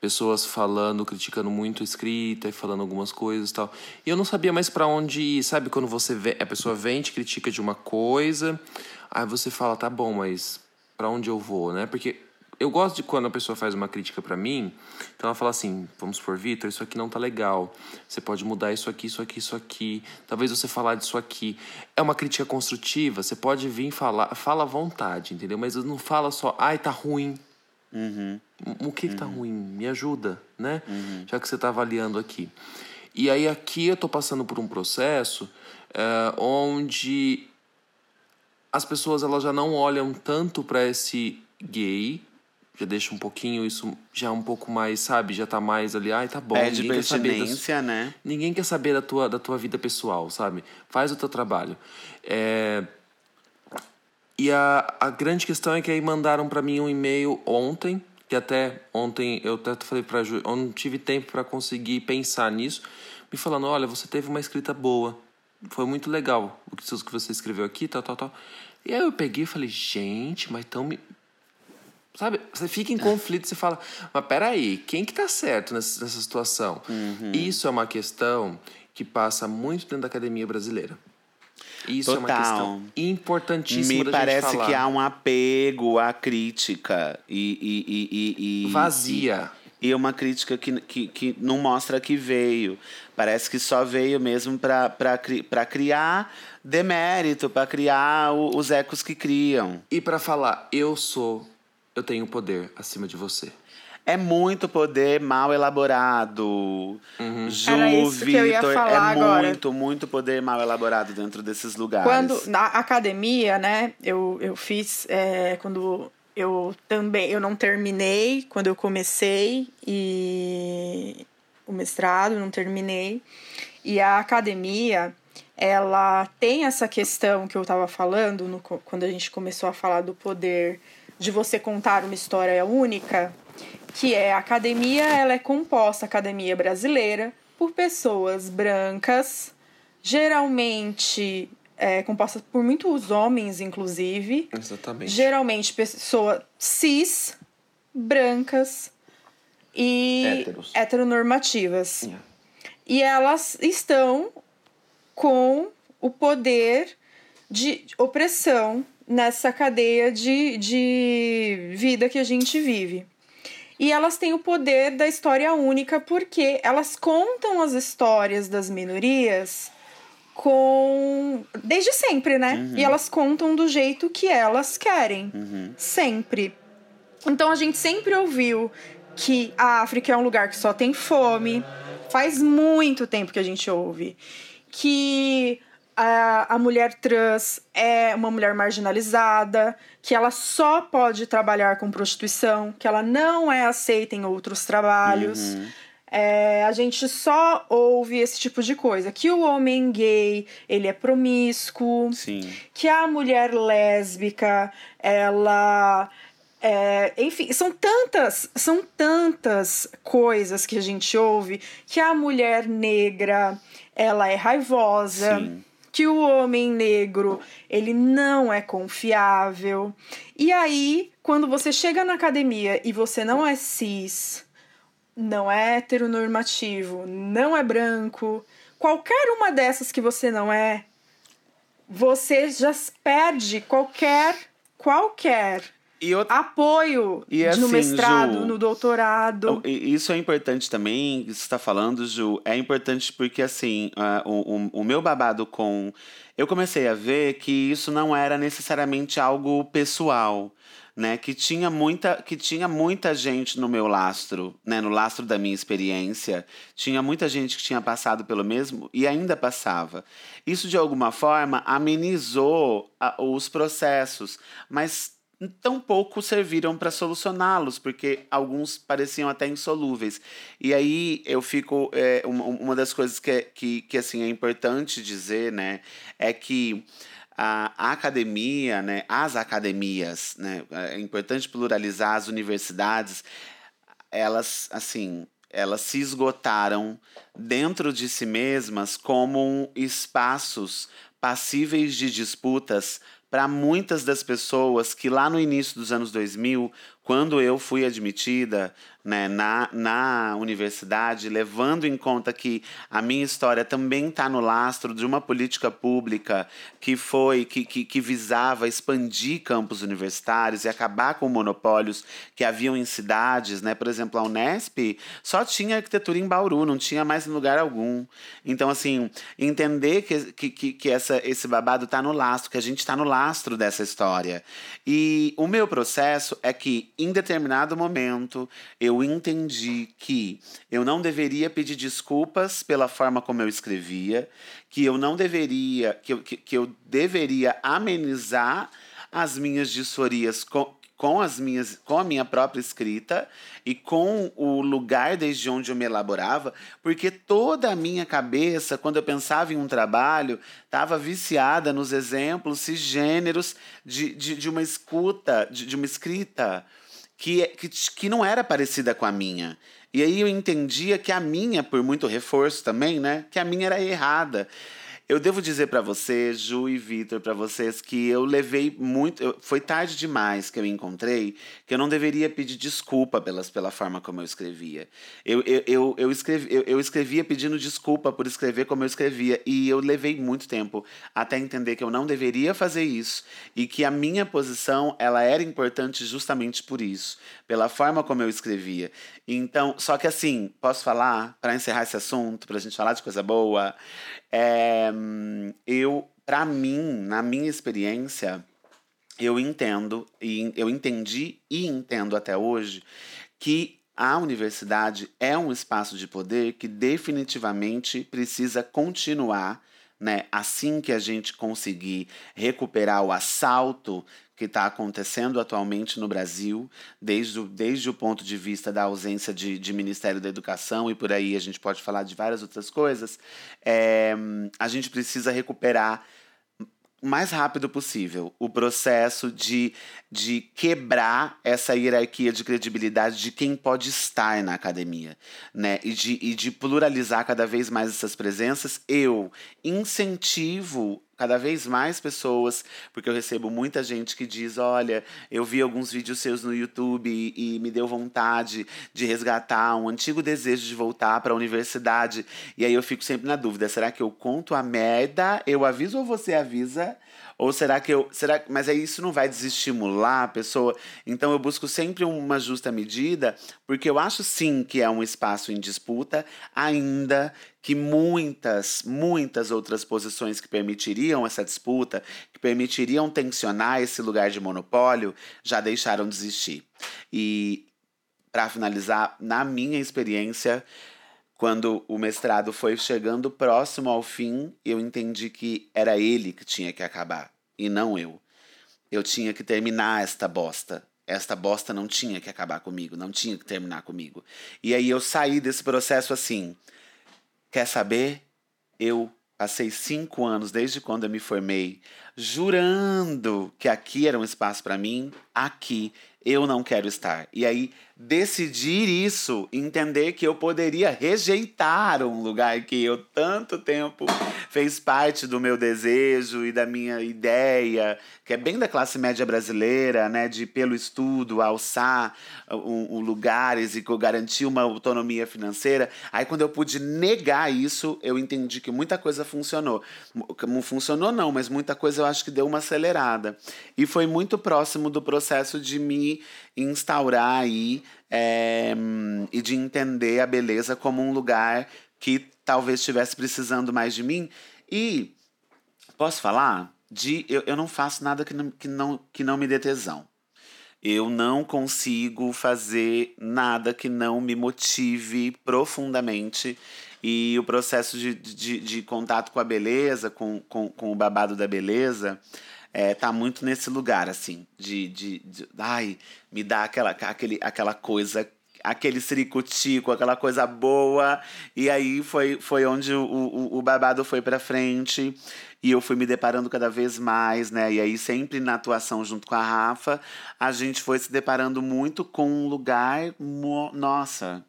Pessoas falando, criticando muito a escrita e falando algumas coisas e tal. E eu não sabia mais para onde ir, sabe? Quando você vê, a pessoa vem te critica de uma coisa, aí você fala, tá bom, mas para onde eu vou, né? Porque eu gosto de quando a pessoa faz uma crítica para mim, então ela fala assim: vamos por Vitor, isso aqui não tá legal. Você pode mudar isso aqui, isso aqui, isso aqui. Talvez você falar disso aqui. É uma crítica construtiva, você pode vir falar, fala à vontade, entendeu? Mas não fala só, ai, tá ruim. Uhum. O que, uhum. que tá uhum. ruim? Me ajuda, né? Uhum. Já que você tá avaliando aqui. E aí aqui eu tô passando por um processo uh, onde as pessoas elas já não olham tanto para esse gay já deixa um pouquinho isso já um pouco mais, sabe? Já tá mais ali, ai, tá bom. É de pertinência, da, né? Ninguém quer saber da tua, da tua vida pessoal, sabe? Faz o teu trabalho. É... E a, a grande questão é que aí mandaram para mim um e-mail ontem, que até ontem eu até falei pra Ju, eu não tive tempo para conseguir pensar nisso, me falando, olha, você teve uma escrita boa, foi muito legal o que você escreveu aqui, tal, tal, tal. E aí eu peguei e falei, gente, mas tão me Sabe? Você fica em conflito, você fala, mas peraí, quem que tá certo nessa, nessa situação? Uhum. Isso é uma questão que passa muito dentro da academia brasileira. Isso Total. é uma questão importantíssima Me parece que há um apego à crítica e... e, e, e Vazia. E, e uma crítica que, que, que não mostra que veio. Parece que só veio mesmo para criar demérito, para criar o, os ecos que criam. E para falar, eu sou eu tenho poder acima de você. É muito poder mal elaborado. Uhum. Ju, Vitor, é agora. muito, muito poder mal elaborado dentro desses lugares. Quando na academia, né, eu, eu fiz é, quando eu também eu não terminei quando eu comecei e o mestrado não terminei e a academia ela tem essa questão que eu estava falando no, quando a gente começou a falar do poder de você contar uma história única, que é a academia, ela é composta, a academia brasileira, por pessoas brancas, geralmente é, composta por muitos homens, inclusive. Exatamente. Geralmente pessoas cis, brancas e Héteros. heteronormativas. Yeah. E elas estão com o poder de opressão nessa cadeia de, de vida que a gente vive. E elas têm o poder da história única porque elas contam as histórias das minorias com. desde sempre, né? Uhum. E elas contam do jeito que elas querem. Uhum. Sempre. Então a gente sempre ouviu que a África é um lugar que só tem fome. Faz muito tempo que a gente ouve. Que a, a mulher trans é uma mulher marginalizada, que ela só pode trabalhar com prostituição, que ela não é aceita em outros trabalhos. Uhum. É, a gente só ouve esse tipo de coisa. Que o homem gay, ele é promíscuo. Sim. Que a mulher lésbica, ela... É, enfim, são tantas, são tantas coisas que a gente ouve que a mulher negra, ela é raivosa. Sim que o homem negro ele não é confiável. E aí, quando você chega na academia e você não é cis, não é heteronormativo, não é branco, qualquer uma dessas que você não é, você já perde qualquer qualquer E outra- apoio E no assim, mestrado, Ju, no doutorado. Isso é importante também, que você está falando, Ju. É importante porque, assim, o, o, o meu babado com. Eu comecei a ver que isso não era necessariamente algo pessoal. Né, que tinha muita que tinha muita gente no meu lastro, né, no lastro da minha experiência, tinha muita gente que tinha passado pelo mesmo e ainda passava. Isso de alguma forma amenizou a- os processos, mas tão pouco serviram para solucioná-los, porque alguns pareciam até insolúveis. E aí eu fico. é, uma, uma das coisas que, é- que, que assim, é importante dizer, né, é que a academia, né, as academias, né, é importante pluralizar as universidades, elas, assim, elas se esgotaram dentro de si mesmas como espaços passíveis de disputas para muitas das pessoas que lá no início dos anos 2000, quando eu fui admitida né, na, na universidade, levando em conta que a minha história também está no lastro de uma política pública que foi que, que, que visava expandir campos universitários e acabar com monopólios que haviam em cidades, né? Por exemplo, a Unesp só tinha arquitetura em Bauru, não tinha mais em lugar algum. Então, assim, entender que, que, que, essa, esse babado está no lastro, que a gente está no lastro dessa história. E o meu processo é que, em determinado momento, eu entendi que eu não deveria pedir desculpas pela forma como eu escrevia, que eu não deveria, que eu, que, que eu deveria amenizar as minhas disforias com, com as minhas com a minha própria escrita e com o lugar desde onde eu me elaborava, porque toda a minha cabeça, quando eu pensava em um trabalho, estava viciada nos exemplos cisgêneros de, de, de uma escuta, de, de uma escrita que, que, que não era parecida com a minha. E aí eu entendia que a minha, por muito reforço também, né, que a minha era errada. Eu devo dizer para você, Ju e Vitor, para vocês que eu levei muito. eu- foi tarde demais que eu encontrei que eu não deveria pedir desculpa pelas, pela forma como eu escrevia. Eu, eu, eu, eu, escrevi, eu, eu escrevia pedindo desculpa por escrever como eu escrevia. E eu levei muito tempo até entender que eu não deveria fazer isso e que a minha posição ela era importante justamente por isso, pela forma como eu escrevia. Então, só que assim, posso falar, para encerrar esse assunto, para a gente falar de coisa boa, é, eu, para mim, na minha experiência, eu entendo e eu entendi e entendo até hoje que a universidade é um espaço de poder que definitivamente precisa continuar, né? Assim que a gente conseguir recuperar o assalto que está acontecendo atualmente no Brasil, desde o, desde o ponto de vista da ausência de, de Ministério da Educação e por aí a gente pode falar de várias outras coisas, é, a gente precisa recuperar o mais rápido possível o processo de, de quebrar essa hierarquia de credibilidade de quem pode estar na academia, né? E de, e de pluralizar cada vez mais essas presenças. Eu incentivo cada vez mais pessoas, porque eu recebo muita gente que diz: olha, eu vi alguns vídeos seus no YouTube e, e me deu vontade de resgatar um antigo desejo de voltar para a universidade. E aí eu fico sempre na dúvida: será que eu conto a merda? Eu aviso ou você avisa? Ou será que eu. Será, mas aí isso não vai desestimular a pessoa? Então eu busco sempre uma justa medida, porque eu acho sim que é um espaço em disputa, ainda que muitas, muitas outras posições que permitiriam essa disputa, que permitiriam tensionar esse lugar de monopólio, já deixaram de existir. E, para finalizar, na minha experiência, quando o mestrado foi chegando próximo ao fim, eu entendi que era ele que tinha que acabar e não eu. Eu tinha que terminar esta bosta. Esta bosta não tinha que acabar comigo, não tinha que terminar comigo. E aí eu saí desse processo assim. Quer saber? Eu passei cinco anos desde quando eu me formei, jurando que aqui era um espaço para mim. Aqui eu não quero estar. E aí, decidir isso, entender que eu poderia rejeitar um lugar que eu tanto tempo fez parte do meu desejo e da minha ideia, que é bem da classe média brasileira, né, de pelo estudo alçar um lugares e garantir uma autonomia financeira. Aí quando eu pude negar isso, eu entendi que muita coisa funcionou. Não funcionou não, mas muita coisa eu acho que deu uma acelerada. E foi muito próximo do processo de me instaurar aí é, e de entender a beleza como um lugar que talvez estivesse precisando mais de mim. E posso falar? De, eu, eu não faço nada que não, que, não, que não me dê tesão. Eu não consigo fazer nada que não me motive profundamente. E o processo de, de, de contato com a beleza, com, com, com o babado da beleza, é, tá muito nesse lugar, assim, de, de, de ai, me dá aquela, aquele, aquela coisa aquele ciricutico, aquela coisa boa. E aí foi, foi onde o, o, o babado foi pra frente. E eu fui me deparando cada vez mais, né? E aí, sempre na atuação junto com a Rafa, a gente foi se deparando muito com um lugar. Nossa!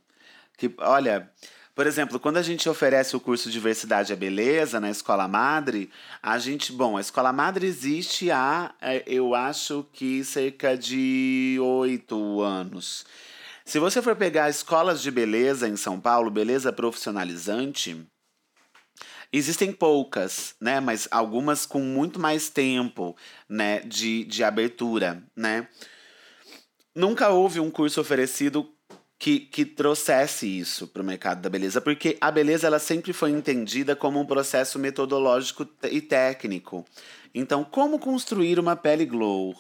Que, olha, por exemplo, quando a gente oferece o curso Diversidade e Beleza na Escola Madre, a gente, bom, a Escola Madre existe há, é, eu acho que cerca de oito anos. Se você for pegar escolas de beleza em São Paulo, beleza profissionalizante, existem poucas, né? Mas algumas com muito mais tempo, né? De, de abertura, né? Nunca houve um curso oferecido que, que trouxesse isso para o mercado da beleza, porque a beleza ela sempre foi entendida como um processo metodológico e técnico. Então, como construir uma pele glow?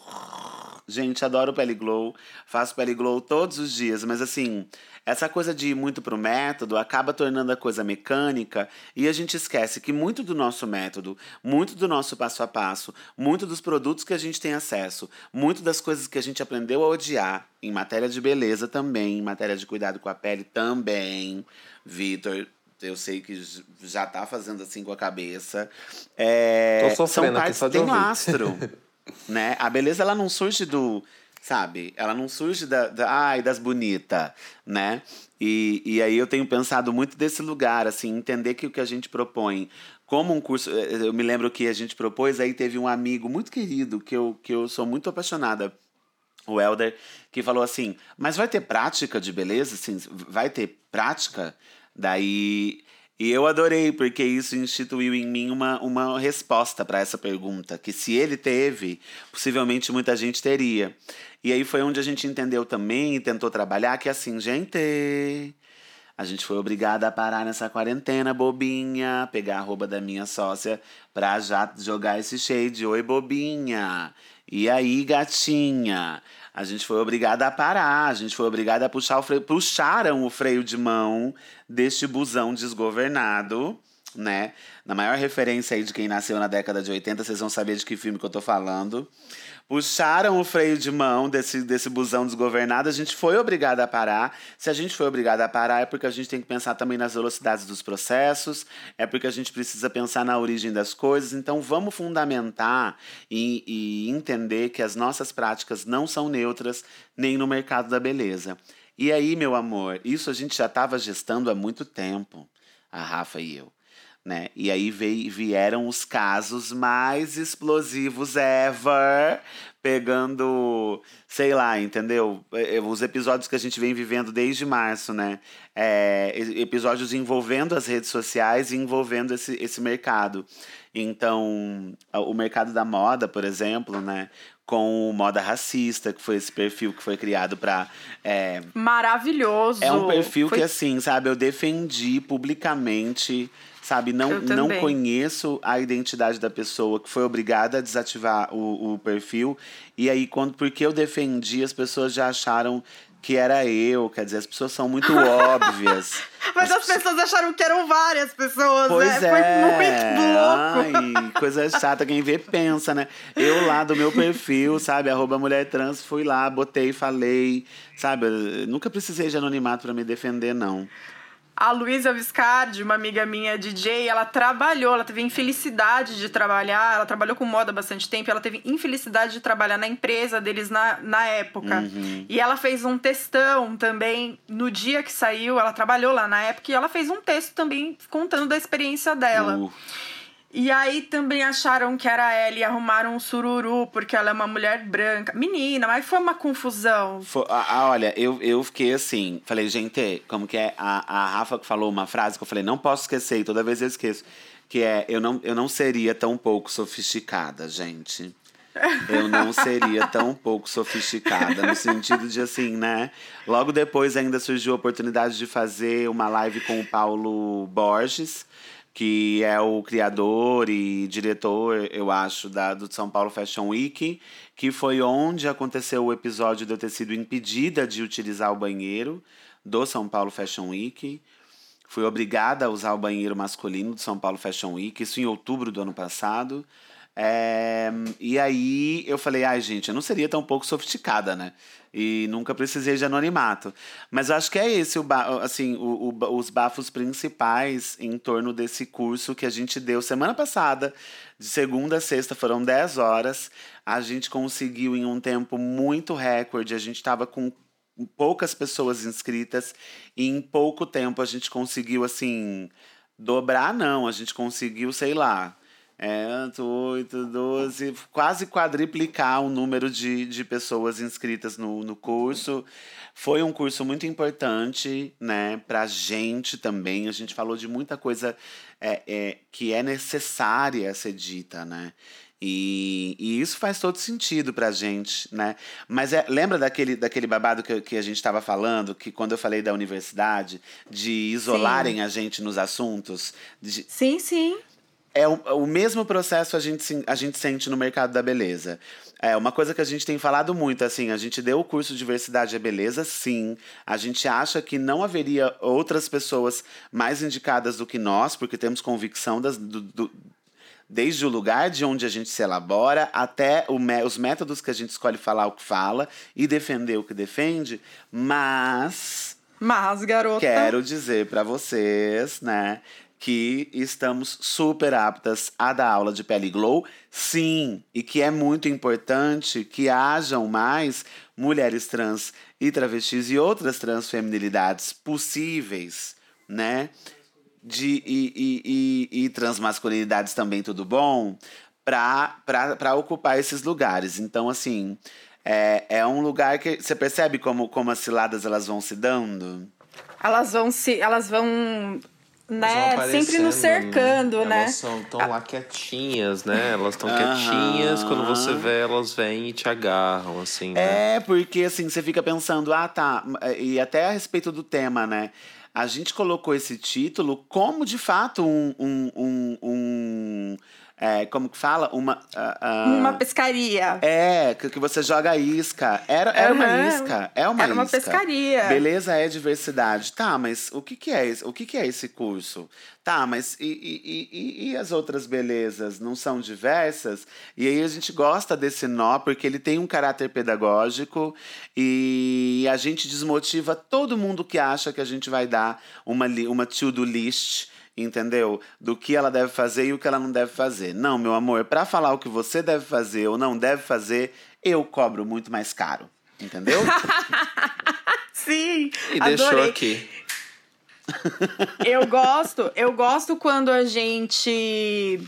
Gente, adoro pele glow, faço pele glow todos os dias, mas assim, essa coisa de ir muito pro método acaba tornando a coisa mecânica e a gente esquece que muito do nosso método, muito do nosso passo a passo, muito dos produtos que a gente tem acesso, muito das coisas que a gente aprendeu a odiar, em matéria de beleza também, em matéria de cuidado com a pele também, Vitor, eu sei que já tá fazendo assim com a cabeça. É, Tô sofrendo são partes, aqui só de tem lastro, [LAUGHS] né? A beleza ela não surge do sabe? Ela não surge da, da ai, das bonitas, né? E, e aí eu tenho pensado muito desse lugar, assim, entender que o que a gente propõe como um curso. Eh, eu me lembro que a gente propôs, aí teve um amigo muito querido, que eu, que eu sou muito apaixonada, o Elder, que falou assim: Mas vai ter prática de beleza? Assim, vai ter prática? Daí e eu adorei, porque isso instituiu em mim uma, uma resposta para essa pergunta, que se ele teve, possivelmente muita gente teria. E aí foi onde a gente entendeu também e tentou trabalhar que assim, gente, a gente foi obrigada a parar nessa quarentena, bobinha, pegar a roupa da minha sócia pra já jogar esse shade. Oi, bobinha. E aí, gatinha? A gente foi obrigada a parar, a gente foi obrigada a puxar o freio, puxaram o freio de mão deste busão desgovernado, né? Na maior referência aí de quem nasceu na década de 80, vocês vão saber de que filme que eu tô falando puxaram o freio de mão desse, desse busão desgovernado, a gente foi obrigado a parar. Se a gente foi obrigado a parar, é porque a gente tem que pensar também nas velocidades dos processos, é porque a gente precisa pensar na origem das coisas. Então, vamos fundamentar e, e entender que as nossas práticas não são neutras nem no mercado da beleza. E aí, meu amor, isso a gente já estava gestando há muito tempo, a Rafa e eu né? E aí veio, vieram os casos mais explosivos ever, pegando, sei lá, entendeu? É, é, os episódios que a gente vem vivendo desde março, né? É, episódios envolvendo as redes sociais e envolvendo esse, esse mercado. Então, o mercado da moda, por exemplo, né? com o Moda Racista, que foi esse perfil que foi criado para é... Maravilhoso! É um perfil foi... que, assim, sabe, eu defendi publicamente sabe? Não, não conheço a identidade da pessoa que foi obrigada a desativar o, o perfil. E aí, quando, porque eu defendi, as pessoas já acharam que era eu, quer dizer, as pessoas são muito [LAUGHS] óbvias. Mas as, as pessoas acharam que eram várias pessoas, pois né? É. Foi muito louco. Ai, coisa chata, quem vê pensa, né? Eu lá do meu perfil, sabe, arroba mulher trans, fui lá, botei, falei, sabe? Eu nunca precisei de anonimato para me defender, não. A Luísa Viscardi, uma amiga minha DJ, ela trabalhou, ela teve infelicidade de trabalhar, ela trabalhou com moda há bastante tempo, ela teve infelicidade de trabalhar na empresa deles na, na época. Uhum. E ela fez um textão também no dia que saiu, ela trabalhou lá na época e ela fez um texto também contando da experiência dela. Uh, E aí também acharam que era ela e arrumaram um sururu porque ela é uma mulher branca. Menina, mas foi uma confusão. fo- ah, ah, olha, eu, eu fiquei assim, falei, gente, como que é? A, a Rafa que falou uma frase que eu falei, não posso esquecer, e toda vez eu esqueço. Que é, eu não, eu não seria tão pouco sofisticada, gente. Eu não seria tão pouco sofisticada, no sentido de assim, né? Logo depois ainda surgiu a oportunidade de fazer uma live com o Paulo Borges, que é o criador e diretor, eu acho, da, do São Paulo Fashion Week, que foi onde aconteceu o episódio de eu ter sido impedida de utilizar o banheiro do São Paulo Fashion Week. Fui obrigada a usar o banheiro masculino do São Paulo Fashion Week, isso em outubro do ano passado. É, e aí eu falei, ai gente, eu não seria tão pouco sofisticada, né? E nunca precisei de anonimato. Mas eu acho que é esse o, assim, o, o- os bafos principais em torno desse curso que a gente deu semana passada, de segunda a sexta, foram 10 horas. A gente conseguiu em um tempo muito recorde, a gente estava com poucas pessoas inscritas e em pouco tempo a gente conseguiu assim dobrar não, a gente conseguiu, sei lá, é, 8, 12, quase quadriplicar o número de, de pessoas inscritas no, no curso. Foi um curso muito importante, né, pra gente também. A gente falou de muita coisa é, é, que é necessária ser dita, né? E, e isso faz todo sentido pra gente, né? Mas é, lembra daquele, daquele babado que, que a gente estava falando, que quando eu falei da universidade, de isolarem a gente nos assuntos? De, Sim, sim. É o, o mesmo processo a gente, a gente sente no mercado da beleza. É uma coisa que a gente tem falado muito, assim, a gente deu o curso Diversidade é Beleza, sim. A gente acha que não haveria outras pessoas mais indicadas do que nós, porque temos convicção das, do, do- desde o lugar de onde a gente se elabora até os métodos que a gente escolhe falar o que fala e defender o que defende, mas Mas, garota. Quero dizer pra vocês, né, que estamos super aptas a dar aula de pele glow, sim, e que é muito importante que hajam mais mulheres trans e travestis e outras transfeminilidades possíveis, né? De, e, e, e, e transmasculinidades também, tudo bom? Para ocupar esses lugares. Então, assim, é, é um lugar que. Você percebe como, como as ciladas elas vão se dando? Elas vão se. Elas vão. Né, sempre nos cercando, né? Elas estão lá quietinhas, né? Elas estão quietinhas. Quando você vê, elas vêm e te agarram, assim, né? É, porque assim, você fica pensando, ah, tá. E até a respeito do tema, né? A gente colocou esse título como de fato um. um, um, um- é, como que fala? Uma. ah, ah, Uma pescaria. É, que, que você joga isca. Era, era uma isca. É uma Era uma isca. pescaria. Beleza é diversidade. Tá, mas o que, que é esse? O que, que é esse curso? Tá, mas e, e, e, e as outras belezas não são diversas? E aí a gente gosta desse nó porque ele tem um caráter pedagógico e a gente desmotiva todo mundo que acha que a gente vai dar uma, uma to-do list entendeu? Do que ela deve fazer e o que ela não deve fazer. Não, meu amor, para falar o que você deve fazer ou não deve fazer, eu cobro muito mais caro. Entendeu? [LAUGHS] Sim, E deixou adorei. aqui. Eu gosto, eu gosto quando a gente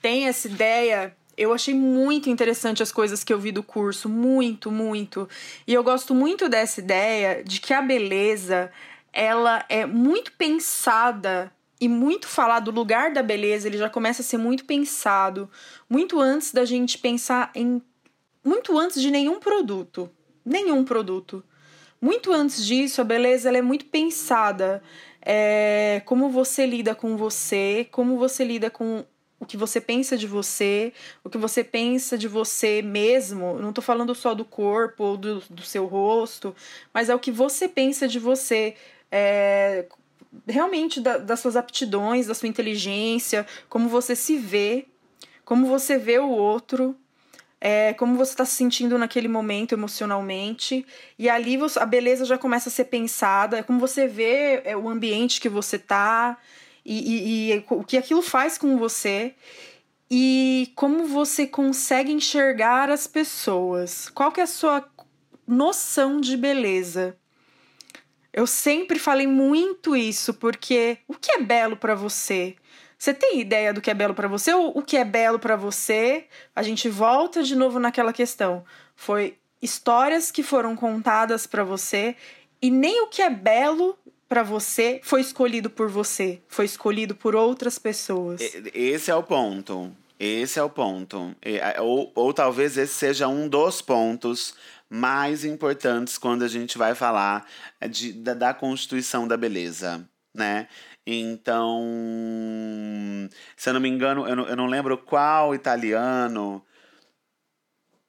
tem essa ideia. Eu achei muito interessante as coisas que eu vi do curso, muito, muito. E eu gosto muito dessa ideia de que a beleza, ela é muito pensada e muito falar do lugar da beleza, ele já começa a ser muito pensado, muito antes da gente pensar em muito antes de nenhum produto, nenhum produto. Muito antes disso, a beleza é muito pensada. É, como você lida com você, como você lida com o que você pensa de você, o que você pensa de você mesmo. Não tô falando só do corpo ou do, do seu rosto, mas é o que você pensa de você. É, realmente da- das suas aptidões, da sua inteligência, como você se vê, como você vê o outro. é, como você está se sentindo naquele momento emocionalmente. E ali você, a beleza já começa a ser pensada, é como você vê é, o ambiente que você tá e, e, e o que aquilo faz com você e como você consegue enxergar as pessoas. Qual que é a sua noção de beleza? Eu sempre falei muito isso, porque o que é belo para você? Você tem ideia do que é belo para você ou o que é belo para você? A gente volta de novo naquela questão. Foi histórias que foram contadas para você e nem o que é belo para você foi escolhido por você, foi escolhido por outras pessoas. Esse é o ponto. Esse é o ponto. Ou, ou talvez esse seja um dos pontos mais importantes quando a gente vai falar de, da, da constituição da beleza, né? Então, se eu não me engano, eu não, eu não lembro qual italiano,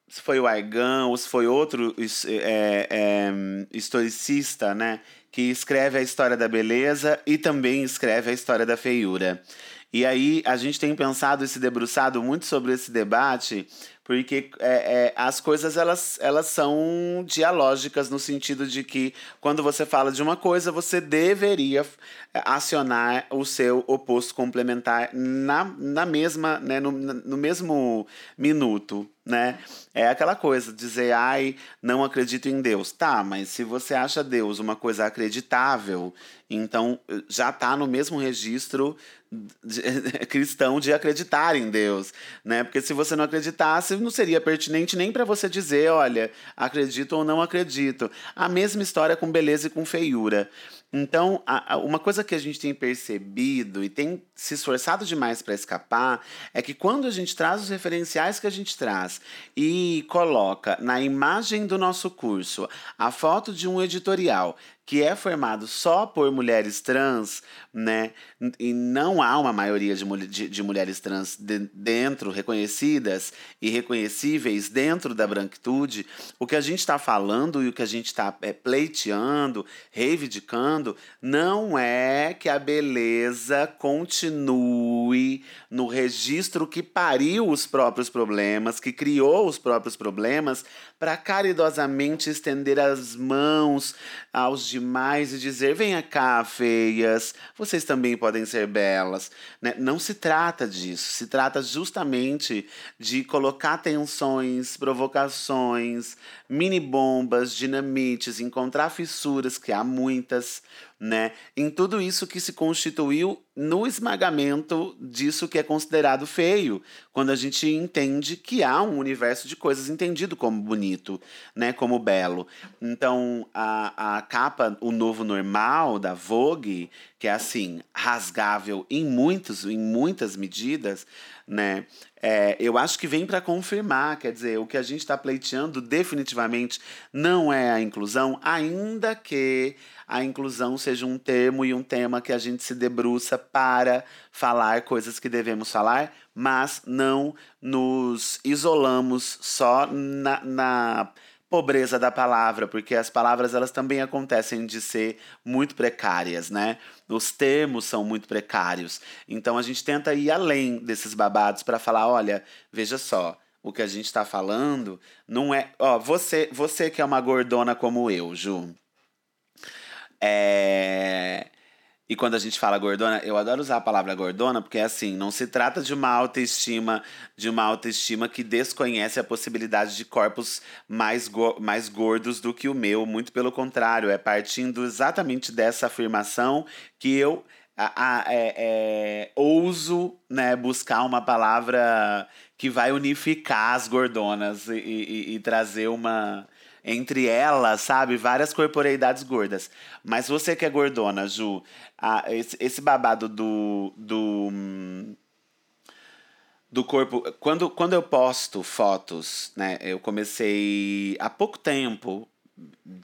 se foi o Argan ou se foi outro é, é, historicista, né? Que escreve a história da beleza e também escreve a história da feiura. E aí a gente tem pensado e se debruçado muito sobre esse debate, porque é, é, as coisas elas, elas são dialógicas no sentido de que quando você fala de uma coisa, você deveria acionar o seu oposto complementar na, na mesma, né, no, no mesmo minuto, né? É aquela coisa, dizer, ai, não acredito em Deus. Tá, mas se você acha Deus uma coisa acreditável, então já está no mesmo registro [LAUGHS] cristão de acreditar em Deus, né? Porque se você não acreditasse, não seria pertinente nem para você dizer, olha, acredito ou não acredito. A mesma história com beleza e com feiura. Então, a, a, uma coisa que a gente tem percebido e tem se esforçado demais para escapar é que quando a gente traz os referenciais que a gente traz e coloca na imagem do nosso curso a foto de um editorial que é formado só por mulheres trans, né? E não há uma maioria de, de, de mulheres trans de, dentro, reconhecidas e reconhecíveis dentro da branquitude. O que a gente está falando e o que a gente está é, pleiteando, reivindicando, não é que a beleza continue no registro que pariu os próprios problemas, que criou os próprios problemas, para caridosamente estender as mãos aos demais e dizer: venha cá, feias, vocês também podem ser belas. Né? Não se trata disso, se trata justamente de colocar tensões, provocações, mini bombas, dinamites, encontrar fissuras, que há muitas, né? Em tudo isso que se constituiu no esmagamento disso que é considerado feio, quando a gente entende que há um universo de coisas entendido como bonito, né? Como belo. Então, a, a capa, o novo normal da Vogue, que é assim, rasgável em muitos, em muitas medidas, né? É, eu acho que vem para confirmar, quer dizer, o que a gente está pleiteando definitivamente não é a inclusão, ainda que a inclusão seja um termo e um tema que a gente se debruça para falar coisas que devemos falar, mas não nos isolamos só na, na pobreza da palavra, porque as palavras elas também acontecem de ser muito precárias, né? Os termos são muito precários. Então a gente tenta ir além desses babados para falar, olha, veja só, o que a gente está falando não é, ó, você, você que é uma gordona como eu, Ju. É e quando a gente fala gordona, eu adoro usar a palavra gordona, porque é assim, não se trata de uma autoestima, de uma autoestima que desconhece a possibilidade de corpos mais, go mais gordos do que o meu. Muito pelo contrário, é partindo exatamente dessa afirmação que eu a, a, é, é, ouso né, buscar uma palavra que vai unificar as gordonas e, e, e trazer uma entre elas, sabe? Várias corporeidades gordas. Mas você que é gordona, Ju, a, esse, esse babado do. do do corpo. Quando, quando eu posto fotos, né? Eu comecei há pouco tempo,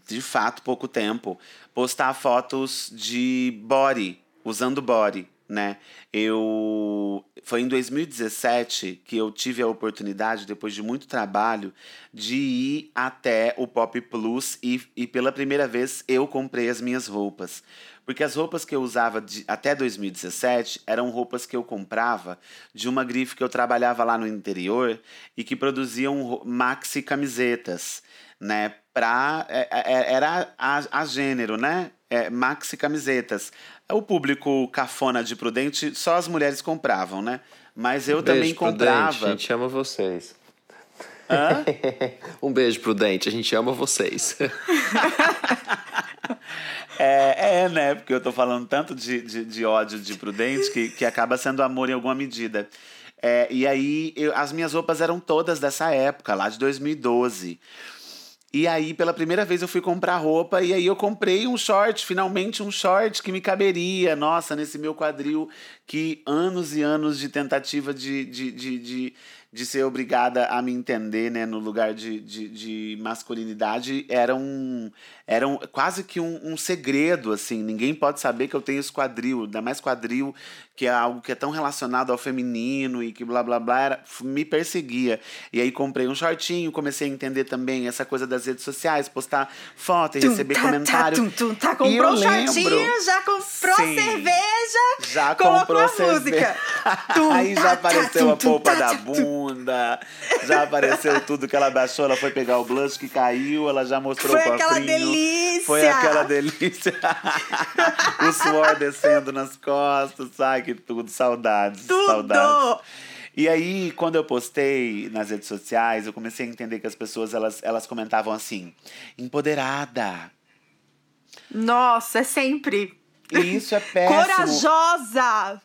de fato, pouco tempo, postar fotos de body, usando body, né? Eu foi em 2017 que eu tive a oportunidade, depois de muito trabalho, de ir até o Pop Plus e, e pela primeira vez eu comprei as minhas roupas. Porque as roupas que eu usava de, até 2017 eram roupas que eu comprava de uma grife que eu trabalhava lá no interior e que produziam maxi camisetas, né? Pra, é, é, era a, a gênero, né? É, maxi camisetas. O público cafona de Prudente, só as mulheres compravam, né? Mas eu um beijo, também comprava. Prudente, a gente ama vocês. Hã? [LAUGHS] um beijo, Prudente, a gente ama vocês. [LAUGHS] É, é, né? Porque eu tô falando tanto de, de, de ódio de Prudente que, que acaba sendo amor em alguma medida. É, e aí, eu, as minhas roupas eram todas dessa época, lá de 2012. E aí, pela primeira vez, eu fui comprar roupa e aí eu comprei um short, finalmente um short que me caberia. Nossa, nesse meu quadril, que anos e anos de tentativa de, de, de, de de ser obrigada a me entender, né, no lugar de, de, de masculinidade, era um, era um, quase que um, um, segredo, assim. Ninguém pode saber que eu tenho esse quadril, ainda mais quadril, que é algo que é tão relacionado ao feminino e que blá blá blá, era, me perseguia. E aí comprei um shortinho, comecei a entender também essa coisa das redes sociais, postar foto e tum, receber tá, comentário. Tá, tum, tum, tá, comprou um shortinho, já comprou sim, cerveja, já comprou a música. [LAUGHS] aí já apareceu a polpa da bunda, já apareceu tudo que ela baixou, ela foi pegar o blush que caiu, ela já mostrou foi o cofrinho. Foi aquela delícia! Foi aquela delícia. [LAUGHS] o suor descendo nas costas, sabe? Que tudo, saudades, tudo. saudades. E aí, quando eu postei nas redes sociais, eu comecei a entender que as pessoas elas, elas comentavam assim: empoderada. Nossa, é sempre. E isso é péssimo. Corajosa!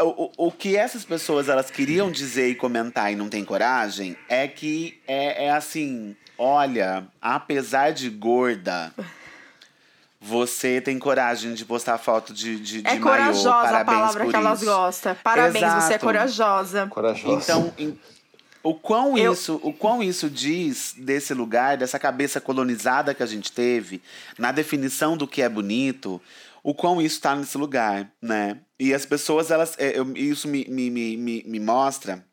O, o, o que essas pessoas elas queriam dizer e comentar e não tem coragem é que é, é assim: olha, apesar de gorda. Você tem coragem de postar foto de, de, de É corajosa maiô. Parabéns a palavra que elas gostam. Parabéns, Exato. você é corajosa. Corajosa. Então, em- o quão, Eu- isso, o quão isso diz desse lugar, dessa cabeça colonizada que a gente teve, na definição do que é bonito, o quão isso está nesse lugar, né? E as pessoas, elas, é, eu- isso me, me, me, me, mostra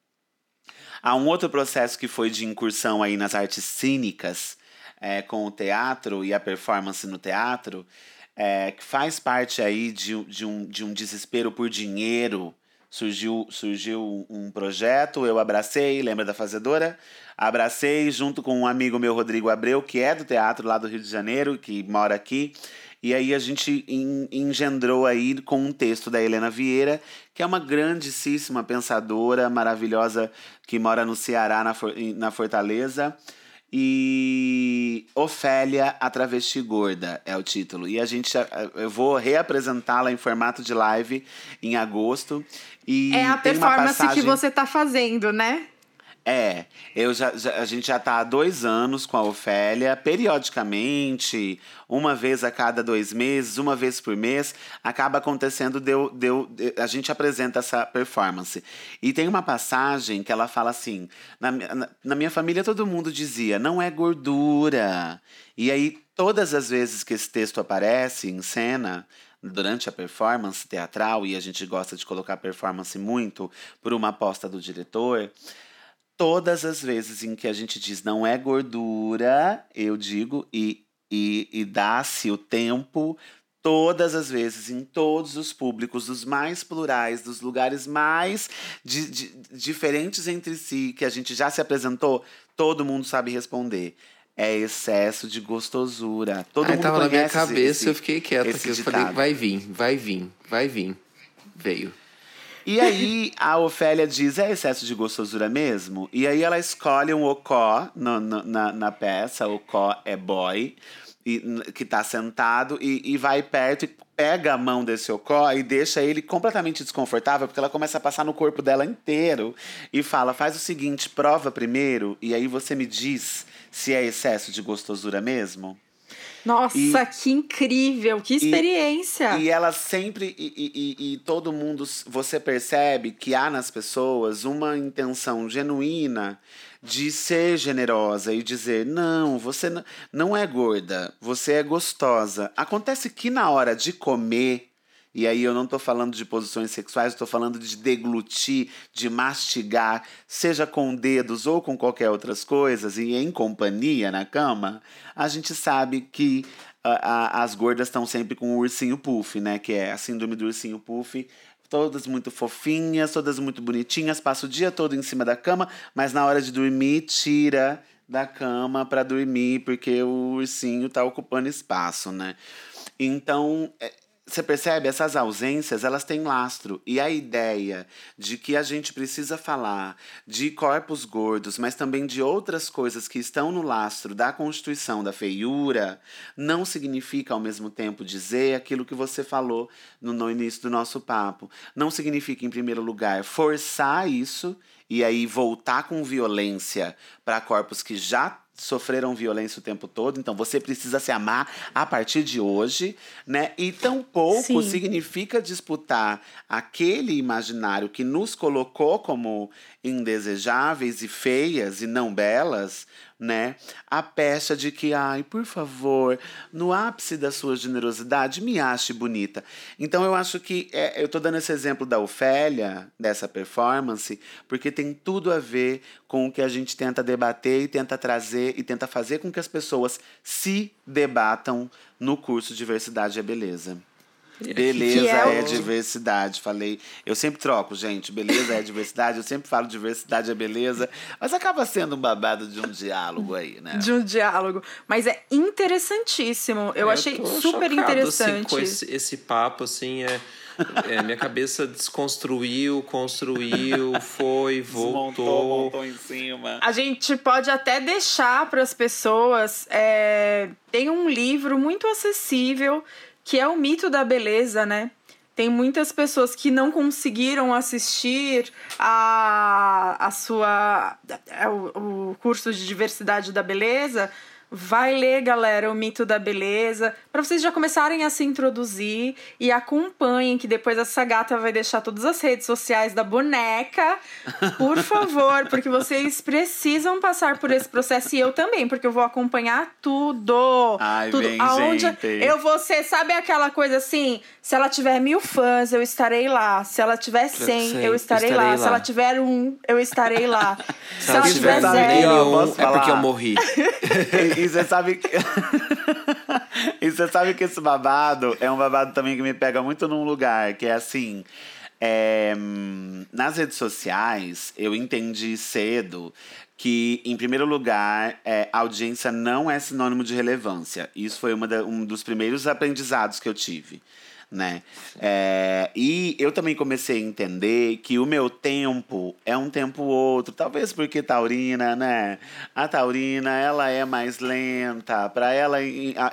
Há um outro processo que foi de incursão aí nas artes cênicas, é, com o teatro e a performance no teatro, é, que faz parte aí de, de, um, de um desespero por dinheiro. Surgiu, surgiu um projeto, eu abracei, lembra da fazedora? Abracei junto com um amigo meu, Rodrigo Abreu, que é do teatro lá do Rio de Janeiro, que mora aqui. E aí a gente en- engendrou aí com um texto da Helena Vieira, que é uma grandíssima pensadora, maravilhosa, que mora no Ceará, na, na Fortaleza. E Ofélia, a travesti gorda é o título. E a gente, eu vou reapresentá-la em formato de live em agosto. E É a performance que você tá fazendo, né? É, eu já, já- a gente já tá há dois anos com a Ofélia, periodicamente, uma vez a cada dois meses, uma vez por mês, acaba acontecendo, deu, deu, de- a gente apresenta essa performance. E tem uma passagem que ela fala assim: na, na, na minha família todo mundo dizia, não é gordura. E aí, todas as vezes que esse texto aparece em cena, durante a performance teatral, e a gente gosta de colocar performance muito por uma aposta do diretor, todas as vezes em que a gente diz não é gordura, eu digo, e, e, e dá-se o tempo, todas as vezes, em todos os públicos, dos mais plurais, dos lugares mais di- di- diferentes entre si, que a gente já se apresentou, todo mundo sabe responder. É excesso de gostosura. Todo Aí mundo tava na minha cabeça, esse- eu fiquei quieto, esse porque eu falei, vai vir, vai vir, vai vir. Veio. E aí a Ofélia diz, é excesso de gostosura mesmo? E aí ela escolhe um ocó na, na peça, ocó é boy, e, que tá sentado, e, e vai perto e pega a mão desse ocó e deixa ele completamente desconfortável, porque ela começa a passar no corpo dela inteiro e fala, faz o seguinte, prova primeiro, e aí você me diz se é excesso de gostosura mesmo? Nossa, E- que incrível, que experiência. E ela sempre. E, e- e- e todo mundo. Você percebe que há nas pessoas uma intenção genuína de ser generosa e dizer: não, você não é gorda, você é gostosa. Acontece que na hora de comer, E aí eu não estou falando de posições sexuais, estou falando de deglutir, de mastigar, seja com dedos ou com qualquer outras coisas, e em companhia na cama, a gente sabe que a, a, as gordas estão sempre com o ursinho puff, né? Que é a síndrome do ursinho puff. Todas muito fofinhas, todas muito bonitinhas, passa o dia todo em cima da cama, mas na hora de dormir, tira da cama para dormir, porque o ursinho está ocupando espaço, né? Então, é, você percebe? Essas ausências, elas têm lastro. E a ideia de que a gente precisa falar de corpos gordos, mas também de outras coisas que estão no lastro da constituição da feiura, não significa ao mesmo tempo dizer aquilo que você falou no, no início do nosso papo. Não significa, em primeiro lugar, forçar isso e aí voltar com violência para corpos que já sofreram violência o tempo todo, então você precisa se amar a partir de hoje, né? E tampouco Sim. significa disputar aquele imaginário que nos colocou como indesejáveis e feias e não belas, né? A pecha de que, ai, por favor, no ápice da sua generosidade, me ache bonita. Então eu acho que é, eu tô dando esse exemplo da Ofélia, dessa performance, porque tem tudo a ver com o que a gente tenta debater e tenta trazer e tenta fazer com que as pessoas se debatam no curso Diversidade é Beleza. Beleza é, é, diversidade. Falei. Eu sempre troco, gente. Beleza é diversidade. Eu sempre falo diversidade é beleza. Mas acaba sendo um babado de um diálogo aí, né? De um diálogo. Mas é interessantíssimo. Eu, eu achei super chocado, interessante. Assim, com esse, esse papo, assim, é. É, minha cabeça desconstruiu, construiu, foi, voltou. Desmontou, voltou em cima. A gente pode até deixar para as pessoas. É, tem um livro muito acessível que é o mito da beleza, né? Tem muitas pessoas que não conseguiram assistir a, a sua o, o curso de diversidade da beleza Vai ler, galera, o mito da beleza, para vocês já começarem a se introduzir e acompanhem que depois essa gata vai deixar todas as redes sociais da boneca. Por [LAUGHS] favor, porque vocês precisam passar por esse processo e eu também, porque eu vou acompanhar tudo. Ai, tudo. Bem, Aonde gente. eu vou ser, sabe aquela coisa assim, se ela tiver mil fãs, eu estarei lá. Se ela tiver cem, eu, eu estarei, estarei lá. lá. Se ela tiver um, eu estarei lá. [LAUGHS] se, se ela tiver zero, nenhum, é porque eu morri. [LAUGHS] E você sabe que. [LAUGHS] e você sabe que esse babado é um babado também que me pega muito num lugar, que é assim. É, nas redes sociais, eu entendi cedo que, em primeiro lugar, é, audiência não é sinônimo de relevância. Isso foi da, um dos primeiros aprendizados que eu tive né? É, e eu também comecei a entender que o meu tempo é um tempo outro, talvez porque taurina, né? A taurina, ela é mais lenta, para ela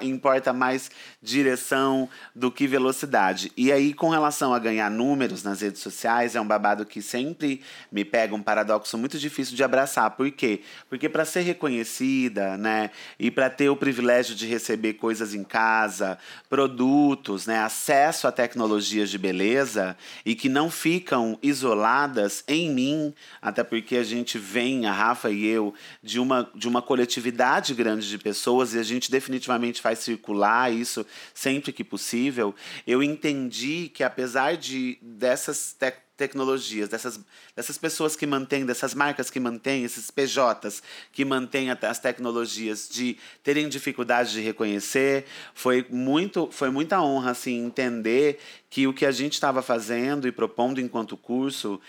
importa mais direção do que velocidade. E aí, com relação a ganhar números nas redes sociais, é um babado que sempre me pega um paradoxo muito difícil de abraçar. Por quê? Porque para ser reconhecida, né, e para ter o privilégio de receber coisas em casa, produtos, né, acesso acesso a tecnologias de beleza e que não ficam isoladas em mim, até porque a gente vem, a Rafa e eu, de uma, de uma coletividade grande de pessoas e a gente definitivamente faz circular isso sempre que possível. Eu entendi que apesar de dessas tecnologias tecnologias, dessas, dessas pessoas que mantêm, dessas marcas que mantêm, esses PJs que mantêm as tecnologias, de terem dificuldade de reconhecer. Foi, muito, foi muita honra assim, entender que o que a gente estava fazendo e propondo enquanto curso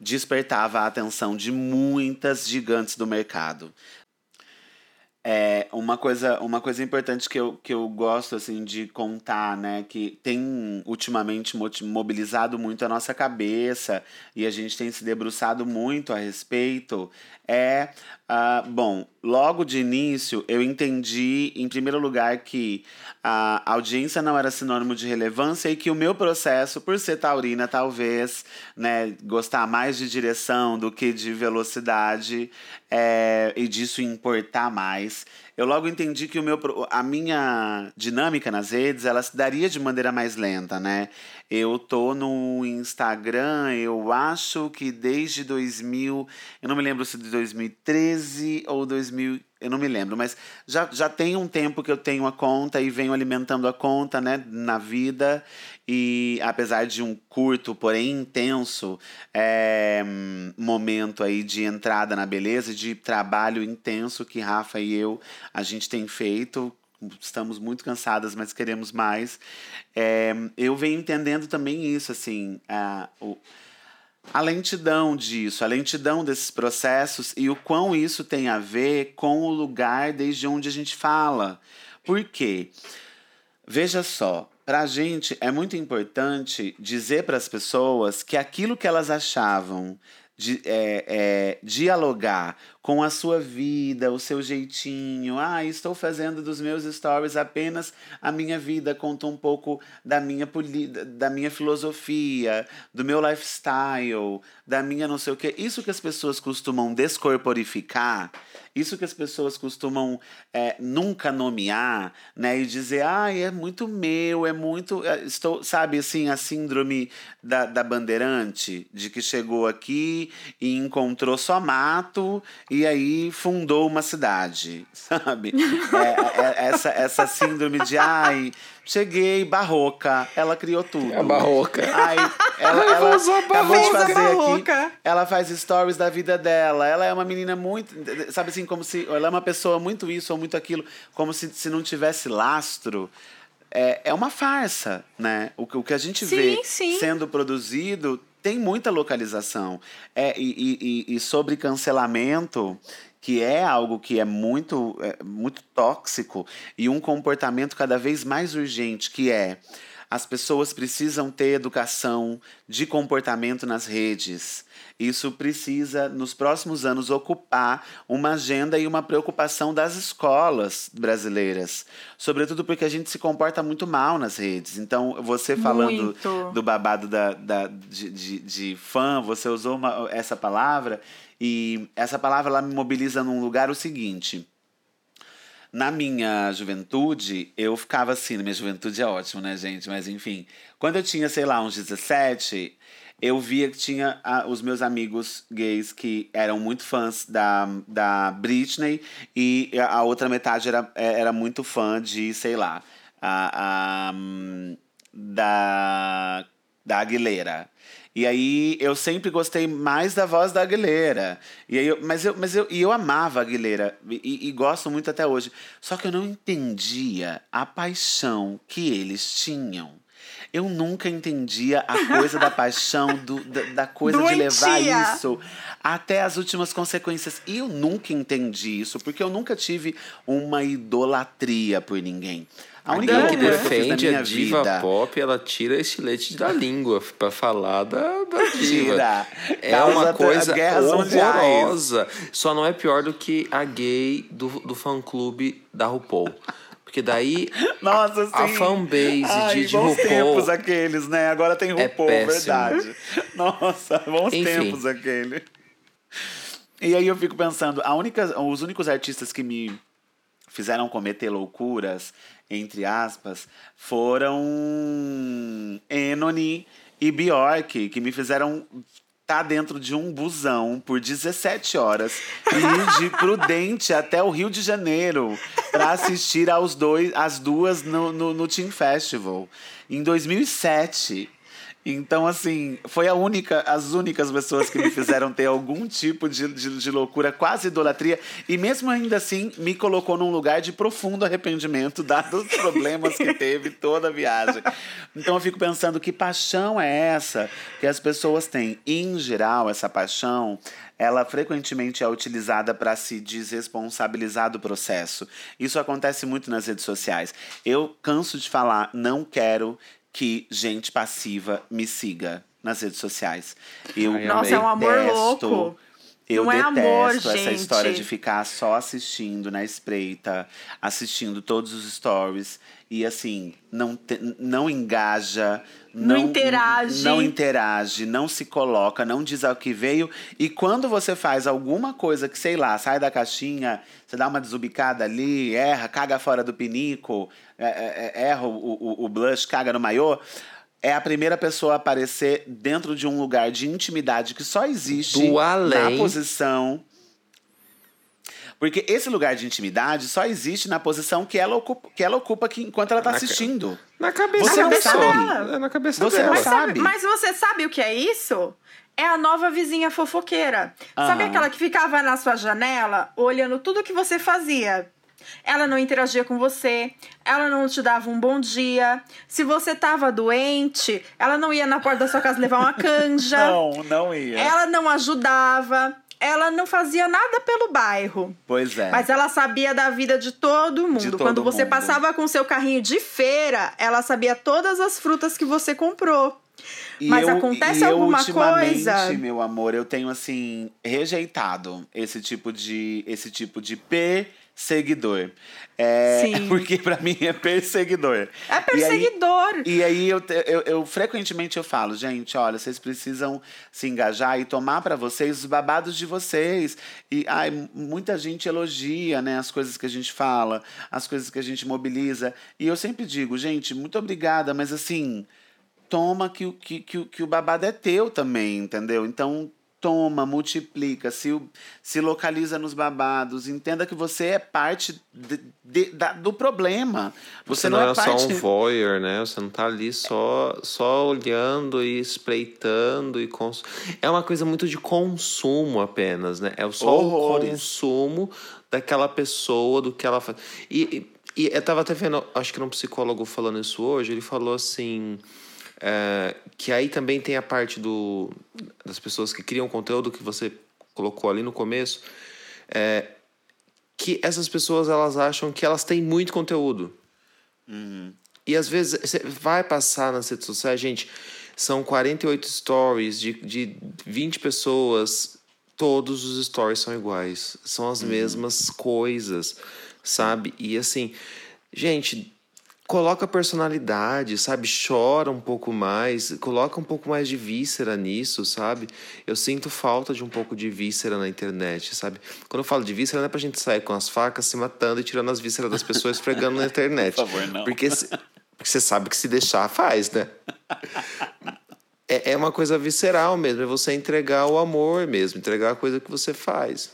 despertava a atenção de muitas gigantes do mercado. É, uma coisa, uma coisa importante que eu, que eu gosto assim de contar, né, que tem ultimamente mobilizado muito a nossa cabeça e a gente tem se debruçado muito a respeito, é, uh, bom, logo de início eu entendi, em primeiro lugar, que a audiência não era sinônimo de relevância e que o meu processo, por ser taurina, talvez, né, gostar mais de direção do que de velocidade é, e disso importar mais, eu logo entendi que o meu, a minha dinâmica nas redes ela se daria de maneira mais lenta, né? Eu tô no Instagram, eu acho que desde 2000, eu não me lembro se de 2013 ou 2000, eu não me lembro, mas já, já tem um tempo que eu tenho a conta e venho alimentando a conta, né, na vida. E apesar de um curto, porém intenso é, momento aí de entrada na beleza, de trabalho intenso que Rafa e eu a gente tem feito, estamos muito cansadas, mas queremos mais. É, eu venho entendendo também isso, assim, a, o, a lentidão disso, a lentidão desses processos e o quão isso tem a ver com o lugar desde onde a gente fala. Por quê? Veja só, para a gente é muito importante dizer para as pessoas que aquilo que elas achavam de é, é, dialogar com a sua vida, o seu jeitinho. Ah, estou fazendo dos meus stories apenas a minha vida, conto um pouco da minha, da minha filosofia, do meu lifestyle, da minha não sei o quê. Isso que as pessoas costumam descorporificar, isso que as pessoas costumam é, nunca nomear, né? E dizer, ah, é muito meu, é muito. É, estou, sabe assim, a síndrome da, da bandeirante, de que chegou aqui e encontrou só mato e aí fundou uma cidade, [LAUGHS] sabe? É, é, essa, essa síndrome de, ai, cheguei, barroca, ela criou tudo. É barroca. Ai, ela, ela acabou de fazer aqui. Ela faz stories da vida dela. Ela é uma menina muito, sabe assim, como se ela é uma pessoa muito isso ou muito aquilo, como se, se não tivesse lastro é, é uma farsa, né? O, o que a gente sim, vê sim. sendo produzido tem muita localização. É, e, e, e sobre cancelamento, que é algo que é muito, é, muito tóxico, e um comportamento cada vez mais urgente, que é as pessoas precisam ter educação de comportamento nas redes. Isso precisa, nos próximos anos, ocupar uma agenda e uma preocupação das escolas brasileiras. Sobretudo porque a gente se comporta muito mal nas redes. Então, você falando Muito. do babado da, da, de, de, de fã, você usou uma, essa palavra, e essa palavra ela me mobiliza num lugar o seguinte. Na minha juventude, eu ficava assim, na minha juventude é ótimo, né, gente? Mas enfim, quando eu tinha, sei lá, uns 17, eu via que tinha ah, os meus amigos gays que eram muito fãs da, da Britney e a outra metade era, era muito fã de, sei lá, a, a, da, da Aguilera. E aí eu sempre gostei mais da voz da Aguilera. E aí eu, mas eu, mas eu, e eu amava a Aguilera e, e gosto muito até hoje. Só que eu não entendia a paixão que eles tinham. Eu nunca entendia a coisa da paixão, do, da, da coisa de levar Doentia. isso até as últimas consequências. E eu nunca entendi isso, porque eu nunca tive uma idolatria por ninguém. A única Alguém que que defende minha a diva vida. pop, ela tira esse leite da língua pra falar da, da [LAUGHS] diva. Tira. É Causa uma coisa horrorosa. Só não é pior do que a gay do, do fã-clube da RuPaul. Porque daí [LAUGHS] Nossa, sim. a fanbase Ai, de, de bons RuPaul... tempos aqueles, né? Agora tem é RuPaul, péssimo. verdade. [LAUGHS] Nossa, bons Enfim. tempos aquele. E aí eu fico pensando, a única, os únicos artistas que me fizeram cometer loucuras, entre aspas, foram Enony e Bjork, que me fizeram estar dentro de um busão por 17 horas e ir de [LAUGHS] Prudente até o Rio de Janeiro para assistir aos dois, às duas no, no, no Team Festival. Em 2007. Então, assim, foi a única, as únicas pessoas que me fizeram ter algum tipo de, de, de loucura, quase idolatria. E mesmo ainda assim, me colocou num lugar de profundo arrependimento, dados os problemas que teve toda a viagem. Então eu fico pensando, que paixão é essa que as pessoas têm? Em geral, essa paixão, ela frequentemente é utilizada para se desresponsabilizar do processo. Isso acontece muito nas redes sociais. Eu canso de falar, não quero que gente passiva me siga nas redes sociais. Eu Ai, Nossa, é um amor louco. Eu Não é detesto amor, essa gente. história de ficar só assistindo na espreita, assistindo todos os stories e assim, não, te- não engaja, Não interage. não interage, não se coloca, não diz ao que veio. E quando você faz alguma coisa que, sei lá, sai da caixinha, você dá uma desubicada ali, erra, caga fora do pinico, é, é, é, erra o, o, o blush, caga no maiô. É a primeira pessoa a aparecer dentro de um lugar de intimidade que só existe Do além. na posição. Porque esse lugar de intimidade só existe na posição que ela ocupa, que ela ocupa aqui enquanto ela tá Na ca- assistindo. Na cabeça Você não pessoa. sabe. É na cabeça Você dela. não Mas, sabe. sabe, mas você sabe o que é isso? É a nova vizinha fofoqueira. Sabe Aham. aquela que ficava na sua janela olhando tudo que você fazia? Ela não interagia com você, ela não te dava um bom dia. Se você tava doente, ela não ia na porta da sua casa levar uma canja. [LAUGHS] Não, não ia. Ela não ajudava, ela não fazia nada pelo bairro. Pois é. Mas ela sabia da vida de todo mundo. todo Quando você mundo. passava com seu carrinho de feira, ela sabia todas as frutas que você comprou. E Mas eu- acontece e eu, alguma ultimamente, coisa? meu amor, eu tenho assim rejeitado esse tipo de esse tipo de perseguidor. É, Sim. [LAUGHS] porque pra mim é perseguidor. É E aí- perseguidor. E aí eu, eu, eu frequentemente eu falo, gente, olha, vocês precisam se engajar e tomar pra vocês os babados de vocês. E ai, muita gente elogia, né, as coisas que a gente fala, as coisas que a gente mobiliza. E eu sempre digo, gente, muito obrigada, mas assim, toma que, que, que, que o babado é teu também, entendeu? Então toma, multiplica, se, se localiza nos babados, entenda que você é parte de- de- da- do problema. Você, Você não, não, era é parte... só um voyeur, né? Você não tá ali só, só olhando e espreitando e cons... É uma coisa muito de consumo apenas, né? É só Horrores. o consumo daquela pessoa, do que ela faz. E, e, e eu tava até vendo, acho que era um psicólogo falando isso hoje, ele falou assim. É, que aí também tem a parte do, das pessoas que criam conteúdo que você colocou ali no começo. É, que essas pessoas elas acham que elas têm muito conteúdo. E às vezes você vai passar nas redes sociais, gente, são 48 stories de, de 20 pessoas, todos os stories são iguais, são as mesmas coisas, sabe? E assim, gente, coloca personalidade, sabe? Chora um pouco mais, coloca um pouco mais de víscera nisso, sabe? Eu sinto falta de um pouco de víscera na internet, sabe? Quando eu falo de víscera, não é pra gente sair com as facas se matando e tirando as vísceras das pessoas esfregando na internet. Por favor, não. Porque se- porque você sabe que se deixar, faz, né? É, é uma coisa visceral mesmo, é você entregar o amor mesmo, entregar a coisa que você faz.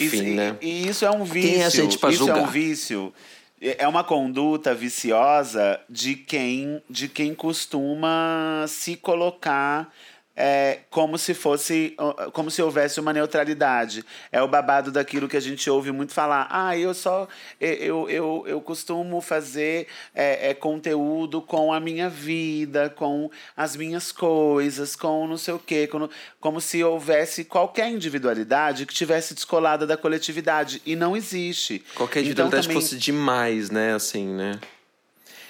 Enfim, e, né? E isso é um vício. Quem é a gente pra isso é julgar? um vício. É é uma conduta viciosa de quem, de quem costuma se colocar é, como se fosse, como se houvesse uma neutralidade. É o babado daquilo que a gente ouve muito falar. Ah, eu só, eu, eu, eu costumo fazer é, é, conteúdo com a minha vida, com as minhas coisas, com não sei o quê, com- como se houvesse qualquer individualidade que tivesse descolada da coletividade. E não existe. Qualquer Então, individualidade também- fosse demais, né? Assim, né?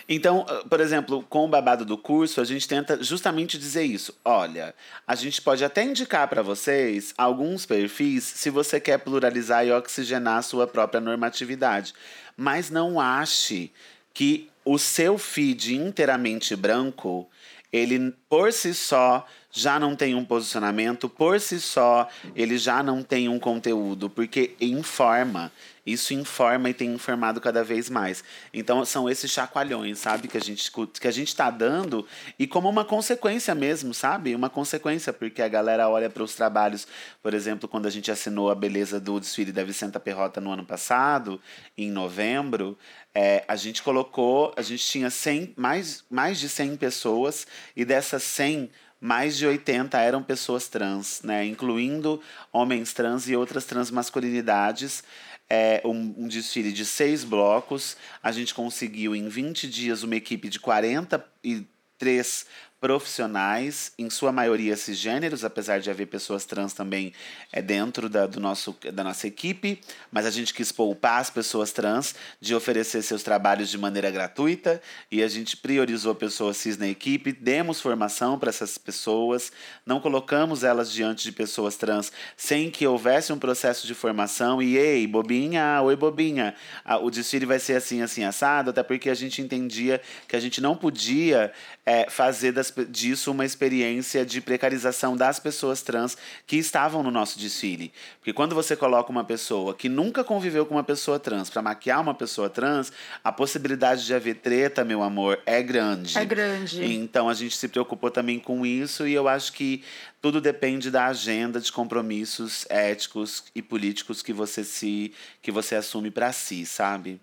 Então, ah, por exemplo, com o babado do curso, a gente tenta justamente dizer isso. Olha, a gente pode até indicar para vocês alguns perfis se você quer pluralizar e oxigenar a sua própria normatividade. Mas não ache que o seu feed inteiramente branco, ele por si só já não tem um posicionamento, por si só ele já não tem um conteúdo, porque informa. Isso informa e tem informado cada vez mais. Então são esses chacoalhões, sabe, que a gente que a gente tá dando e como uma consequência mesmo, sabe? Uma consequência porque a galera olha para os trabalhos, por exemplo, quando a gente assinou a beleza do desfile da Vicenta Perrota no ano passado, em novembro, é, a gente colocou, a gente tinha 100, mais, mais de 100 pessoas e dessas 100 mais de 80 eram pessoas trans, né? Incluindo homens trans e outras transmasculinidades. É um, um desfile de seis blocos. A gente conseguiu, em 20 dias, uma equipe de 43 profissionais, em sua maioria cisgêneros, apesar de haver pessoas trans também é, dentro da, do nosso, da nossa equipe, mas a gente quis poupar as pessoas trans de oferecer seus trabalhos de maneira gratuita e a gente priorizou pessoas cis na equipe, demos formação para essas pessoas, não colocamos elas diante de pessoas trans sem que houvesse um processo de formação e ei, bobinha, oi bobinha, o desfile vai ser assim, assim, assado, até porque a gente entendia que a gente não podia é, fazer das das, disso uma experiência de precarização das pessoas trans que estavam no nosso desfile. Porque quando você coloca uma pessoa que nunca conviveu com uma pessoa trans para maquiar uma pessoa trans, a possibilidade de haver treta, meu amor, é grande. É grande. Então a gente se preocupou também com isso e eu acho que tudo depende da agenda de compromissos éticos e políticos que você se que você assume para si, sabe?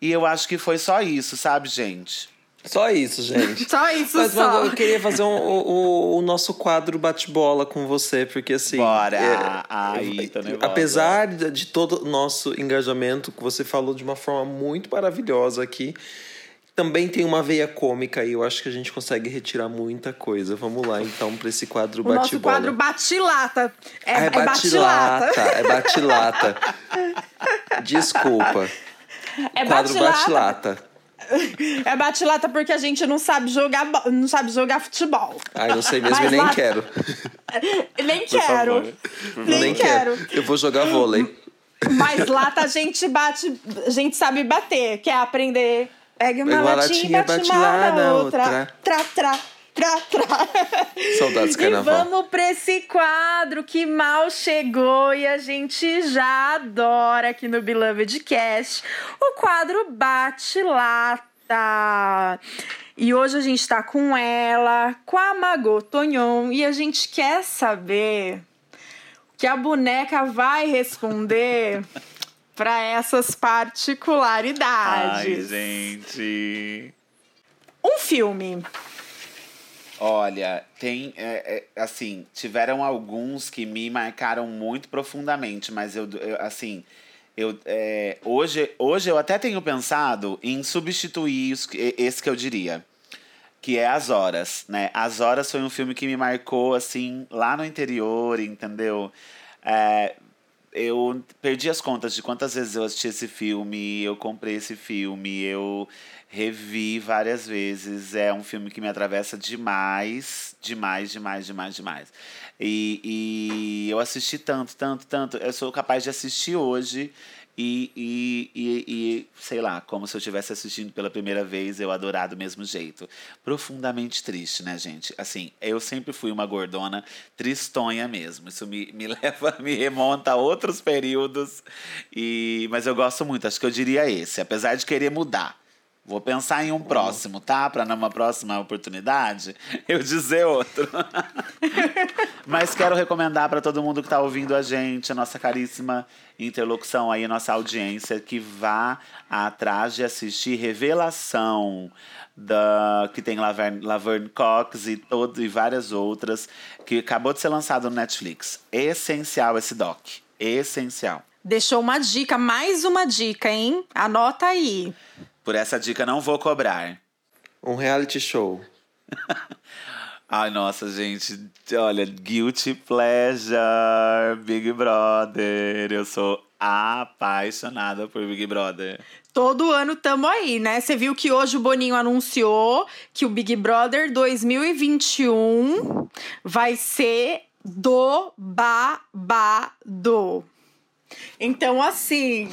E eu acho que foi só isso, sabe, gente? Só isso, gente. [LAUGHS] Só isso, Mas, só. Mago, eu queria fazer um- o, o nosso quadro bate-bola com você, porque assim. Bora! é, Ai, tô nervosa. apesar de todo o nosso engajamento, que você falou de uma forma muito maravilhosa aqui, também tem uma veia cômica aí. Eu acho que a gente consegue retirar muita coisa. Vamos lá, então, para esse quadro O nosso bate-bola. quadro bate-lata. É, Ah, é bate-lata. É bate-lata. [LAUGHS] Desculpa. É quadro bate-lata. É bate-lata porque a gente não sabe jogar, não sabe jogar futebol. Ai, não sei mesmo Mas e nem quero. [LAUGHS] Nem quero. favor. Nem, nem quero. quero. Eu vou jogar vôlei. Mas lata a gente bate, a gente sabe bater. Quer aprender? Pega uma, Pega uma latinha e latinha, bate, bate lá na outra. outra. Tra, tra, tra, tra. Saudades E carnaval. vamos pra esse quadro que mal chegou e a gente já adora aqui no Beloved Cast. O quadro Bate Lata. E hoje a gente tá com ela, com a Margot Tonhon, e a gente quer saber o que a boneca vai responder para essas Ai, particularidades. gente. um filme. Olha, tem. é, é, assim, tiveram alguns que me marcaram muito profundamente, mas eu, eu, assim. Eu, é, hoje, hoje eu até tenho pensado em substituir esse que eu diria. Que é As Horas, né? As Horas foi um filme que me marcou, assim, lá no interior, entendeu? É, eu perdi as contas de quantas vezes eu assisti esse filme, eu comprei esse filme, eu revi várias vezes. É um filme que me atravessa demais, demais, demais, demais, demais. E, e eu assisti tanto, tanto, tanto. Eu sou capaz de assistir hoje e, e, e, e, sei lá, como se eu estivesse assistindo pela primeira vez, eu adorar do mesmo jeito. Profundamente triste, né, gente? Assim, eu sempre fui uma gordona tristonha mesmo. Isso me, me [LAUGHS] leva, me remonta a outros períodos. E, mas eu gosto muito, acho que eu diria esse, apesar de querer mudar. Vou pensar em um próximo, tá? Para numa próxima oportunidade [LAUGHS] eu dizer outro. [LAUGHS] Mas quero recomendar para todo mundo que está ouvindo a gente, a nossa caríssima interlocução aí, a nossa audiência, que vá atrás de assistir Revelação, da, que tem Laverne, Laverne Cox e, todo, e várias outras, que acabou de ser lançado no Netflix. Essencial esse doc. Essencial. Deixou uma dica, mais uma dica, hein? Anota aí. Por essa dica não vou cobrar. Um reality show. [LAUGHS] Ai, nossa, gente. Olha, Guilty Pleasure, Big Brother. Eu sou apaixonada por Big Brother. Todo ano tamo aí, né? Você viu que hoje o Boninho anunciou que o Big Brother 2021 vai ser do babado. Então, assim,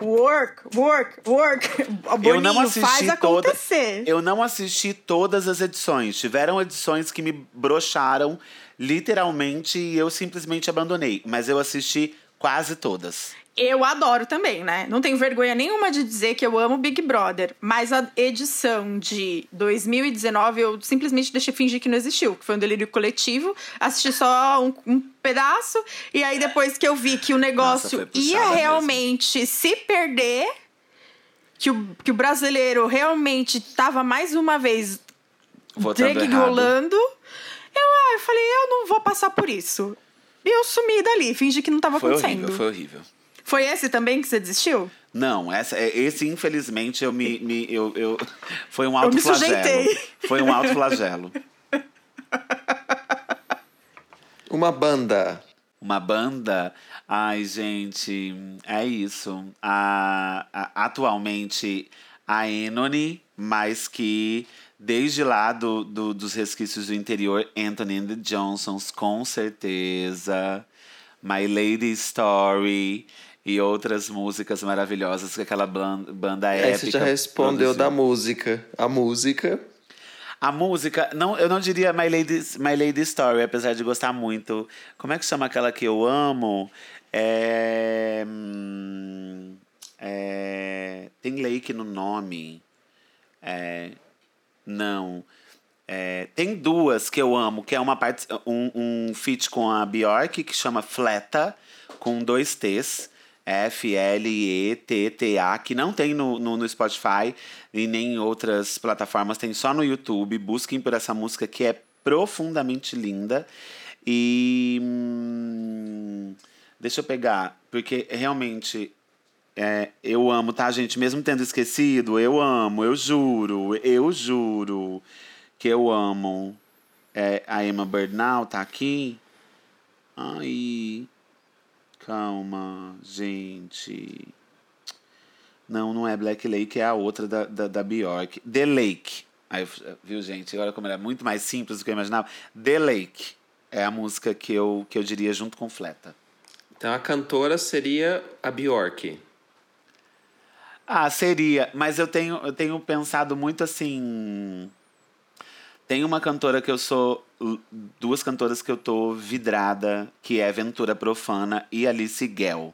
work, work, work. [LAUGHS] Boninho eu não assisti faz toda, acontecer. Eu não assisti todas as edições. Tiveram edições que me broxaram literalmente e eu simplesmente abandonei. Mas eu assisti quase todas. Eu adoro também, né? Não tenho vergonha nenhuma de dizer que eu amo Big Brother, mas a edição de 2019 eu simplesmente deixei fingir que não existiu, que foi um delírio coletivo. Assisti só um, um pedaço, e aí depois que eu vi que o negócio puxada ia mesmo. realmente se perder, que o, que o brasileiro realmente tava mais uma vez rolando, eu, ah, eu falei, eu não vou passar por isso. E eu sumi dali, fingi que não tava Foi acontecendo. horrível, foi horrível. Foi esse também que você desistiu? Não, essa, é- esse infelizmente eu me, me- eu, eu foi um me alto flagelo. sujeitei. Foi um alto flagelo. Uma banda. Uma banda. Ai, gente, é isso. A, a- atualmente, a Enony, mas que desde lá do, do- dos resquícios do interior, Anthony and the Johnsons, com certeza. My Lady Story e outras músicas maravilhosas que aquela ban- banda Aí épica. você já respondeu produziu. da música. A música. A música, não, eu não diria My Lady, My Lady Story, apesar de gostar muito. Como é que chama aquela que eu amo? É, hum, é, tem Lake no nome. É, não. É, tem duas que eu amo, que é uma parte, um, um feat com a Bjork, que chama Fleta, com dois T's. F-L-E-T-T-A, que não tem no, no, no, Spotify e nem em outras plataformas, tem só no YouTube. Busquem por essa música que é profundamente linda. E. Hum, deixa eu pegar, porque realmente é, eu amo, tá, gente? Mesmo tendo esquecido, eu amo, eu juro, eu juro que eu amo. É, a Emma Burnell tá aqui. Ai. Calma, gente. Não, não é Black Lake, é a outra da, da, da Bjork. The Lake. Aí, viu, gente? Agora, como era muito mais simples do que eu imaginava. The Lake é a música que eu, que eu diria junto com Fleta. Então a cantora seria a Bjork. Ah, seria. Mas eu tenho, eu tenho pensado muito assim. Tem uma cantora que eu sou. Duas cantoras que eu tô vidrada, que é Ventura Profana e Alice Gell.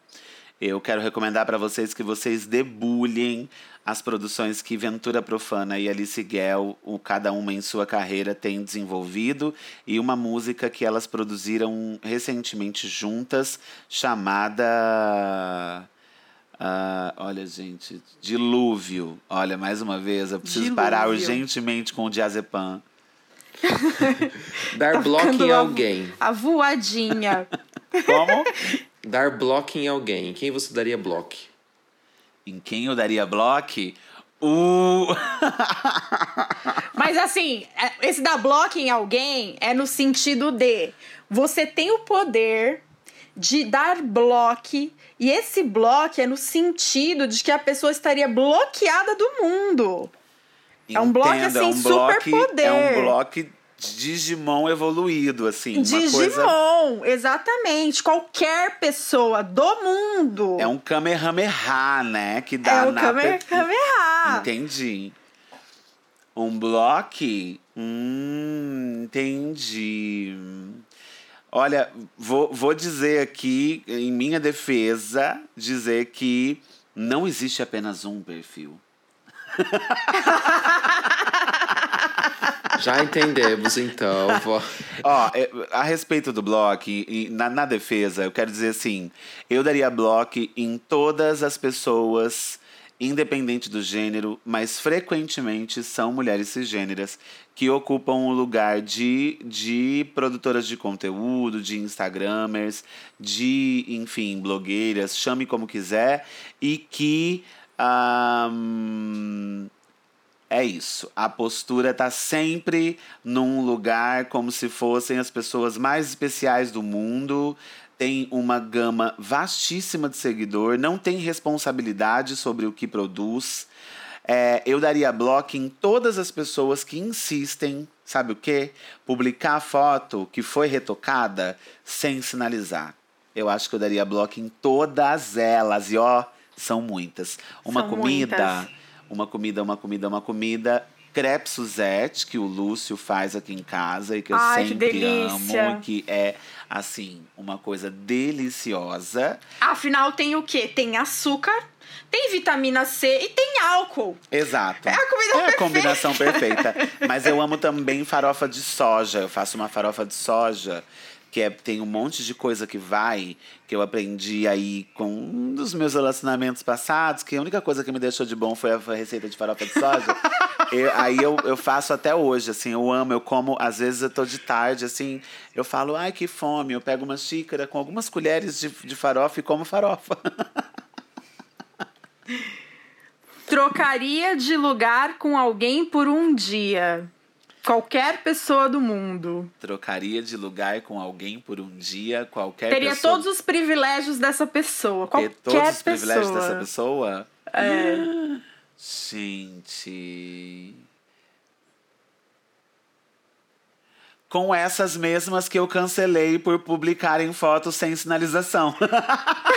Eu quero recomendar para vocês que vocês debulhem as produções que Ventura Profana e Alice Gell, cada uma em sua carreira, têm desenvolvido, e uma música que elas produziram recentemente juntas, chamada. Uh, olha, gente, Dilúvio. Olha, mais uma vez, eu preciso Dilúvio. parar urgentemente com o diazepam. [LAUGHS] Dar tá bloco em alguém. A voadinha. Como? Dar bloco em alguém. Em quem você daria bloco? Em quem eu daria bloco? Uh... [LAUGHS] Mas assim, é, esse dar bloco em alguém é no sentido de você tem o poder de dar bloco e esse bloco é no sentido de que a pessoa estaria bloqueada do mundo. É um bloco assim, é um super poder. É um bloco Digimon evoluído, assim. Digimon, coisa... exatamente. Qualquer pessoa do mundo. É um Kamehameha, né? Que dá é um na... Kamehameha. Entendi. Um bloco? Hum, entendi. Olha, vou, vou dizer aqui, em minha defesa, dizer que não existe apenas um perfil. [LAUGHS] Já entendemos, então. Ó, é, a respeito do bloco, na, na defesa, eu quero dizer assim: eu daria bloco em todas as pessoas independente do gênero, mas frequentemente são mulheres cisgêneras que ocupam o lugar de, de produtoras de conteúdo, de Instagramers, de, enfim, blogueiras, chame como quiser, e que. É isso. A postura tá sempre num lugar como se fossem as pessoas mais especiais do mundo. Tem uma gama vastíssima de seguidor, não tem responsabilidade sobre o que produz. É, eu daria bloco em todas as pessoas que insistem, sabe o quê? Publicar foto que foi retocada sem sinalizar. Eu acho que eu daria bloco em todas elas. E ó, são muitas. Uma são comida. Muitas uma comida, uma comida, uma comida. Crepe Suzette, que o Lúcio faz aqui em casa e que eu Ai, sempre que amo. Que é, assim, uma coisa deliciosa. Afinal, tem o quê? Tem açúcar, tem vitamina C e tem álcool. Exato. É a comida é perfeita. a combinação perfeita. [LAUGHS] Mas eu amo também farofa de soja. Eu faço uma farofa de soja que é, tem um monte de coisa que vai, que eu aprendi aí com um dos meus relacionamentos passados, que a única coisa que me deixou de bom foi a, receita de farofa de soja. [LAUGHS] eu, aí eu, eu faço até hoje, assim, eu amo, eu como, às vezes eu tô de tarde, assim, eu falo, ai, que fome, eu pego uma xícara com algumas colheres de, de farofa e como farofa. Trocaria de lugar com alguém por um dia. Qualquer pessoa do mundo. Trocaria de lugar com alguém por um dia, qualquer Teria pessoa. todos os privilégios dessa pessoa. Qualquer Ter todos os pessoa. privilégios dessa pessoa? É. Gente. Com essas mesmas que eu cancelei por publicarem fotos sem sinalização. [LAUGHS]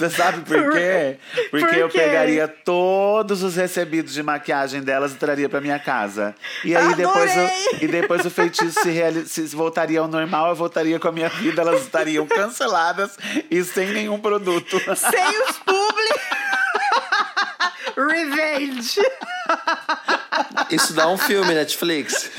Você sabe por quê? [LAUGHS] Porque Por eu quê? pegaria todos os recebidos de maquiagem delas e traria pra minha casa. E aí depois, e depois o feitiço se, reali- se voltaria ao normal, eu voltaria com a minha vida, elas estariam canceladas e sem nenhum produto. Sem os publi. [LAUGHS] Revenge. Isso dá um filme, Netflix.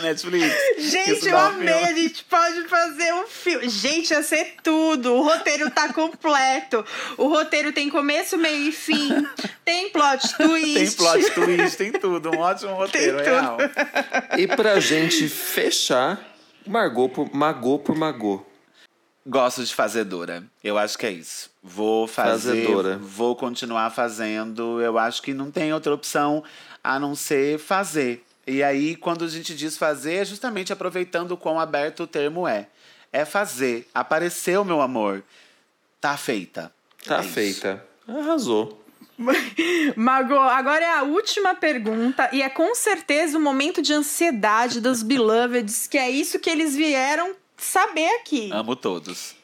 Netflix. Gente, eu amei. A gente pode fazer um filme. Gente, ia ser tudo. O roteiro tá completo. O roteiro tem começo, meio e fim. Tem plot [LAUGHS] twist. Tem plot twist, tem tudo. Um ótimo roteiro, tudo. real. E pra gente fechar, Margot por Magô por Magô. Gosto de fazedora. Eu acho que é isso. Vou fazer, Fazedora. vou continuar fazendo. Eu acho que não tem outra opção a não ser fazer. E aí, quando a gente diz fazer, é justamente aproveitando o quão aberto o termo é. É fazer. Apareceu, meu amor. Tá feita. Tá É isso. feita. Arrasou. [LAUGHS] Margot, agora é a última pergunta e é com certeza o momento de ansiedade dos [LAUGHS] beloveds, que é isso que eles vieram saber aqui. Amo todos.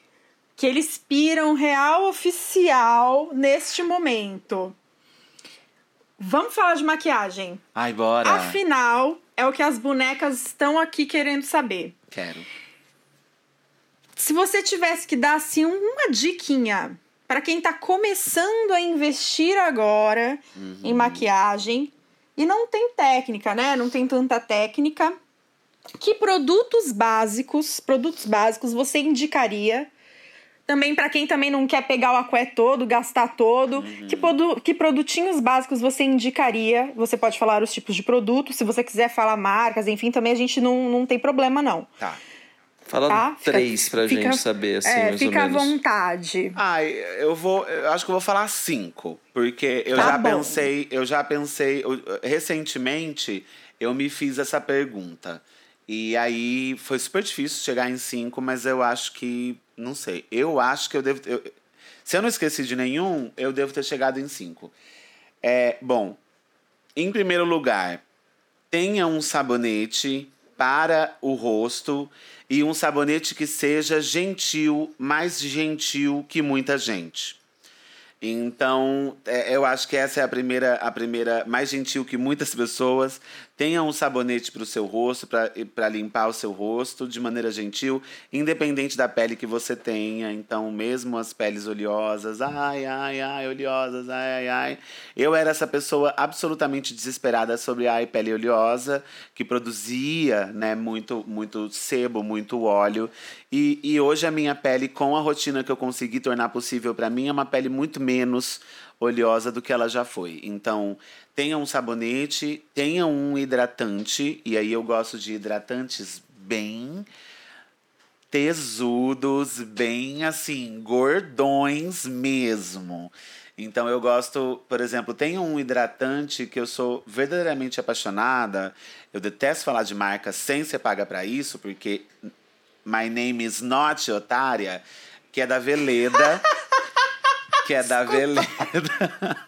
Que eles piram real oficial neste momento. Vamos falar de maquiagem. Ai, bora. Afinal, é o que as bonecas estão aqui querendo saber. Quero. Se você tivesse que dar assim uma diquinha para quem tá começando a investir agora em maquiagem e não tem técnica, né? Não tem tanta técnica. Que produtos básicos, produtos básicos você indicaria? Também para quem também não quer pegar o aqué todo, gastar todo, que, produ que produtinhos básicos você indicaria? Você pode falar os tipos de produtos, se você quiser falar marcas, enfim, também a gente não, não tem problema não. Tá. Fala Tá? Fica- três pra fica- gente saber, assim, é, mais fica ou à vontade. Ai, eu vou. Eu acho que eu vou falar cinco. Porque eu Tá já bom. pensei, eu já pensei. eu- recentemente eu me fiz essa pergunta. E aí foi super difícil chegar em cinco, mas eu acho que. Não sei. Eu acho que eu devo. eu- se eu não esqueci de nenhum, eu devo ter chegado em cinco. É, bom, em primeiro lugar, tenha um sabonete para o rosto e um sabonete que seja gentil, mais gentil que muita gente. Então, é, eu acho que essa é a primeira, a primeira mais gentil que muitas pessoas. Tenha um sabonete para o seu rosto, para limpar o seu rosto de maneira gentil, independente da pele que você tenha. Então, mesmo as peles oleosas, ai, ai, ai, oleosas, ai, ai, ai. Eu era essa pessoa absolutamente desesperada sobre a pele oleosa, que produzia né, muito, muito sebo, muito óleo. E, e hoje a minha pele, com a rotina que eu consegui tornar possível para mim, é uma pele muito menos oleosa do que ela já foi. Então, tenha um sabonete, tenha um hidratante, e aí eu gosto de hidratantes bem tesudos, bem assim, gordões mesmo. Então eu gosto, por exemplo, tem um hidratante que eu sou verdadeiramente apaixonada. Eu detesto falar de marca sem ser paga para isso, porque my name is not otária, que é da Veleda. [LAUGHS] que é da Veleda. [LAUGHS]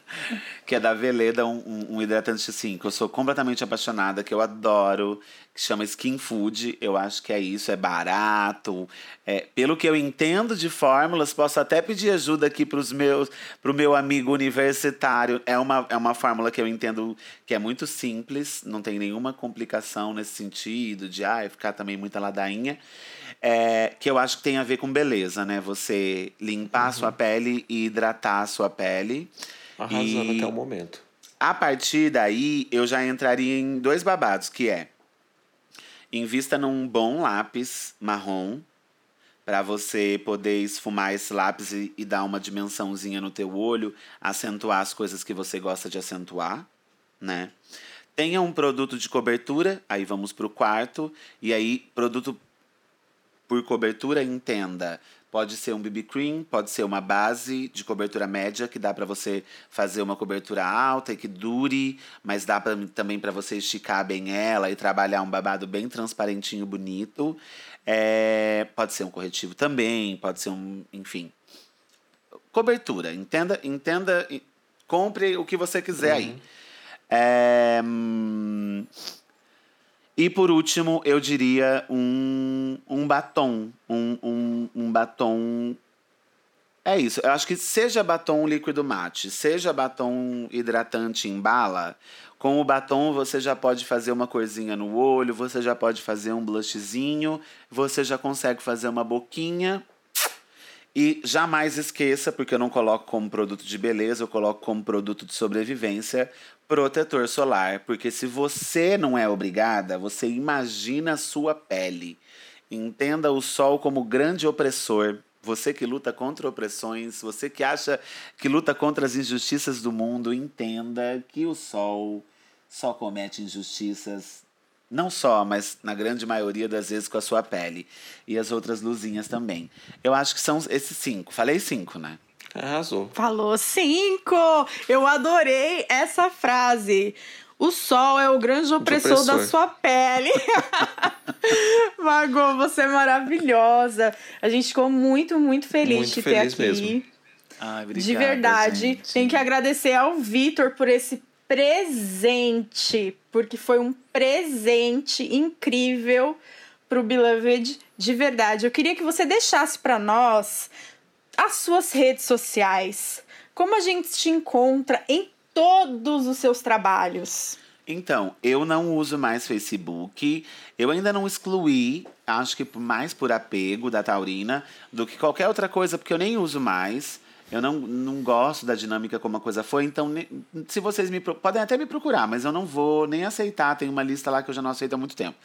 que é da Veleda, um, um- um hidratante assim, que eu sou completamente apaixonada, que eu adoro, que chama Skin Food. Eu acho que é isso, é barato. É, pelo que eu entendo de fórmulas, posso até pedir ajuda aqui meus, pro meu amigo universitário. É uma, é uma fórmula que eu entendo que é muito simples, não tem nenhuma complicação nesse sentido, de ai, ficar também muita ladainha. É, que eu acho que tem a ver com beleza, né? Você limpar a sua pele e hidratar a sua pele. Arrasando E- até o momento. a partir daí, eu já entraria em dois babados, que é invista num bom lápis marrom para você poder esfumar esse lápis e, e dar uma dimensãozinha no teu olho, acentuar as coisas que você gosta de acentuar, né? Tenha um produto de cobertura, aí vamos pro quarto, e aí produto por cobertura, entenda. Pode ser um BB cream, pode ser uma base de cobertura média, que dá para você fazer uma cobertura alta e que dure, mas dá pra, também para você esticar bem ela e trabalhar um babado bem transparentinho, bonito. É, pode ser um corretivo também, pode ser um. Enfim. Cobertura. Entenda, entenda. Compre o que você quiser aí. É, hum, e por último, eu diria um, um batom. Um, um, um batom É isso. Eu acho que seja batom líquido mate, seja batom hidratante em bala, com o batom você já pode fazer uma corzinha no olho, você já pode fazer um blushzinho, você já consegue fazer uma boquinha. E jamais esqueça, porque eu não coloco como produto de beleza, eu coloco como produto de sobrevivência, protetor solar. Porque se você não é obrigada, você imagina a sua pele. Entenda o sol como grande opressor. Você que luta contra opressões, você que acha que luta contra as injustiças do mundo, entenda que o sol só comete injustiças, não só, mas na grande maioria das vezes com a sua pele. E as outras luzinhas também. Eu acho que são esses cinco. Falei cinco, né? Arrasou. Falou cinco! Eu adorei essa frase. O sol é o grande opressor, opressor. da sua pele. [LAUGHS] Margot, você é maravilhosa. A gente ficou muito, muito feliz Muito de feliz ter aqui. mesmo. Ai, De obrigada, verdade. gente. Tem que agradecer ao Vitor por esse presente, porque foi um presente incrível pro Beloved de verdade. Eu queria que você deixasse para nós as suas redes sociais. Como a gente te encontra em todos os seus trabalhos? Então, eu não uso mais Facebook. Eu ainda não excluí, acho que mais por apego da Taurina do que qualquer outra coisa, porque eu nem uso mais. Eu não, não gosto da dinâmica como a coisa foi, então se vocês me podem até me procurar, mas eu não vou nem aceitar. Tem uma lista lá que eu já não aceito há muito tempo.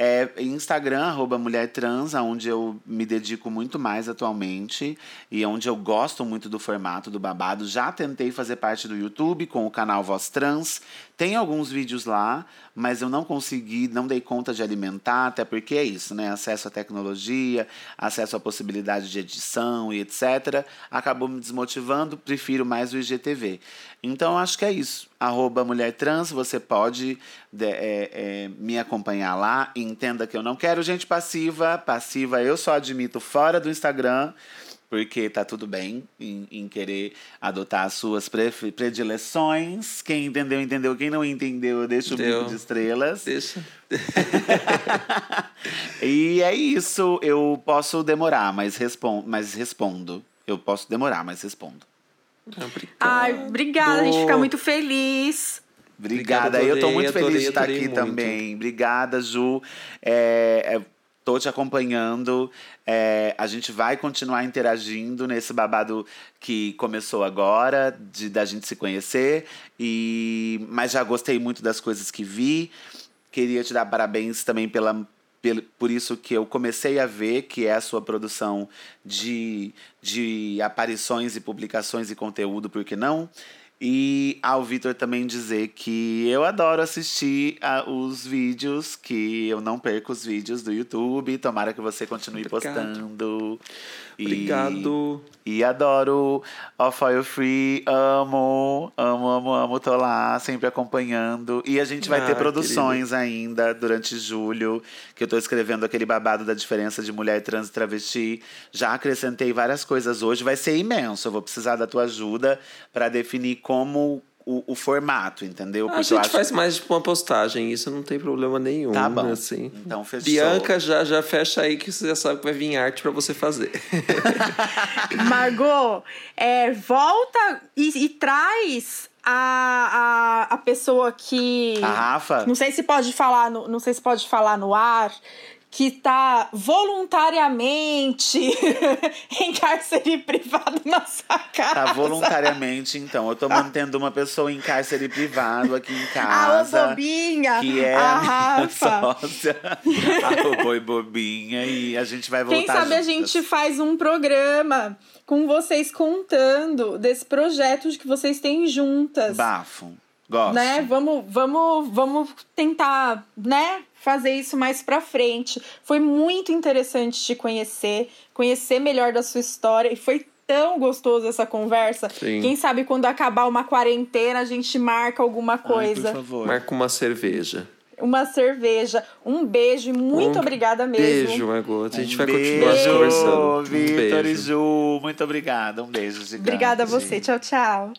É Instagram, arroba Mulher Trans, onde eu me dedico muito mais atualmente e onde eu gosto muito do formato do babado. Já tentei fazer parte do YouTube com o canal Voz Trans. Tem alguns vídeos lá, mas eu não consegui, não dei conta de alimentar, até porque é isso, né? Acesso à tecnologia, acesso à possibilidade de edição e etc. Acabou me desmotivando, prefiro mais o IGTV. Então acho que é isso. Arroba Mulher Trans, você pode de- é, é, me acompanhar lá. Entenda que eu não quero gente passiva. Passiva eu só admito fora do Instagram. Porque tá tudo bem em, em querer adotar as suas predileções. Quem entendeu, entendeu. Quem não entendeu, eu deixo o bico de estrelas. Deixa. [LAUGHS] E é isso. Eu posso demorar, mas, respon mas respondo. Eu posso demorar, mas respondo. Obrigado. Ai, obrigada, a gente fica muito feliz. Obrigada. Obrigado, eu tô adorei, muito feliz adorei, de estar adorei aqui muito. também. Obrigada, Ju. É, é, tô te acompanhando. É, a gente vai continuar interagindo nesse babado que começou agora, de da gente se conhecer. E, mas já gostei muito das coisas que vi. Queria te dar parabéns também pela, pel- por isso que eu comecei a ver, que é a sua produção de, de aparições e publicações e conteúdo, por que não? E ao Vitor também dizer que eu adoro assistir a- os vídeos, que eu não perco os vídeos do YouTube. Tomara que você continue Obrigado. postando. E- Obrigado. e adoro Off Oil Free, amo, amo, amo, amo, tô lá sempre acompanhando. E a gente vai Ah, ter produções ainda durante julho, que eu tô escrevendo aquele babado da diferença de mulher trans e travesti. Já acrescentei várias coisas hoje, vai ser imenso. Eu vou precisar da tua ajuda para definir como o, o formato, entendeu? A Porque eu gente acho faz mais tipo uma postagem, isso não tem problema nenhum. Tá bom. Assim. Então fechou. Bianca, já, já fecha aí que você já sabe que vai vir arte pra você fazer. [LAUGHS] Margot, é, volta e, e traz a, a, a pessoa que. A Rafa? Não sei se pode falar no, não sei se pode falar no ar. Que tá voluntariamente [LAUGHS] em cárcere privado na sua casa. Tá voluntariamente, então. Eu tô mantendo uma pessoa em cárcere privado aqui em [LAUGHS] A casa. ô bobinha! que é a a minha Rafa. sócia, a Boi Bobinha, e a gente vai voltar Quem sabe a juntas. gente faz um programa com vocês contando desse projeto que vocês têm juntas. Bafo. Gosto. né? Vamos, vamos, vamos tentar, né? Fazer isso mais pra frente. Foi muito interessante te conhecer, conhecer melhor da sua história e foi tão gostoso essa conversa. Sim. Quem sabe quando acabar uma quarentena a gente marca alguma Ai, coisa, por favor. Marca uma cerveja. uma cerveja. Um beijo e muito Um obrigada mesmo. Beijo, Margot. A gente Um vai beijo, continuar conversando. Um Vitor e beijo. Ju, muito obrigada. Um beijo gigante. Obrigada a você. Tchau, tchau.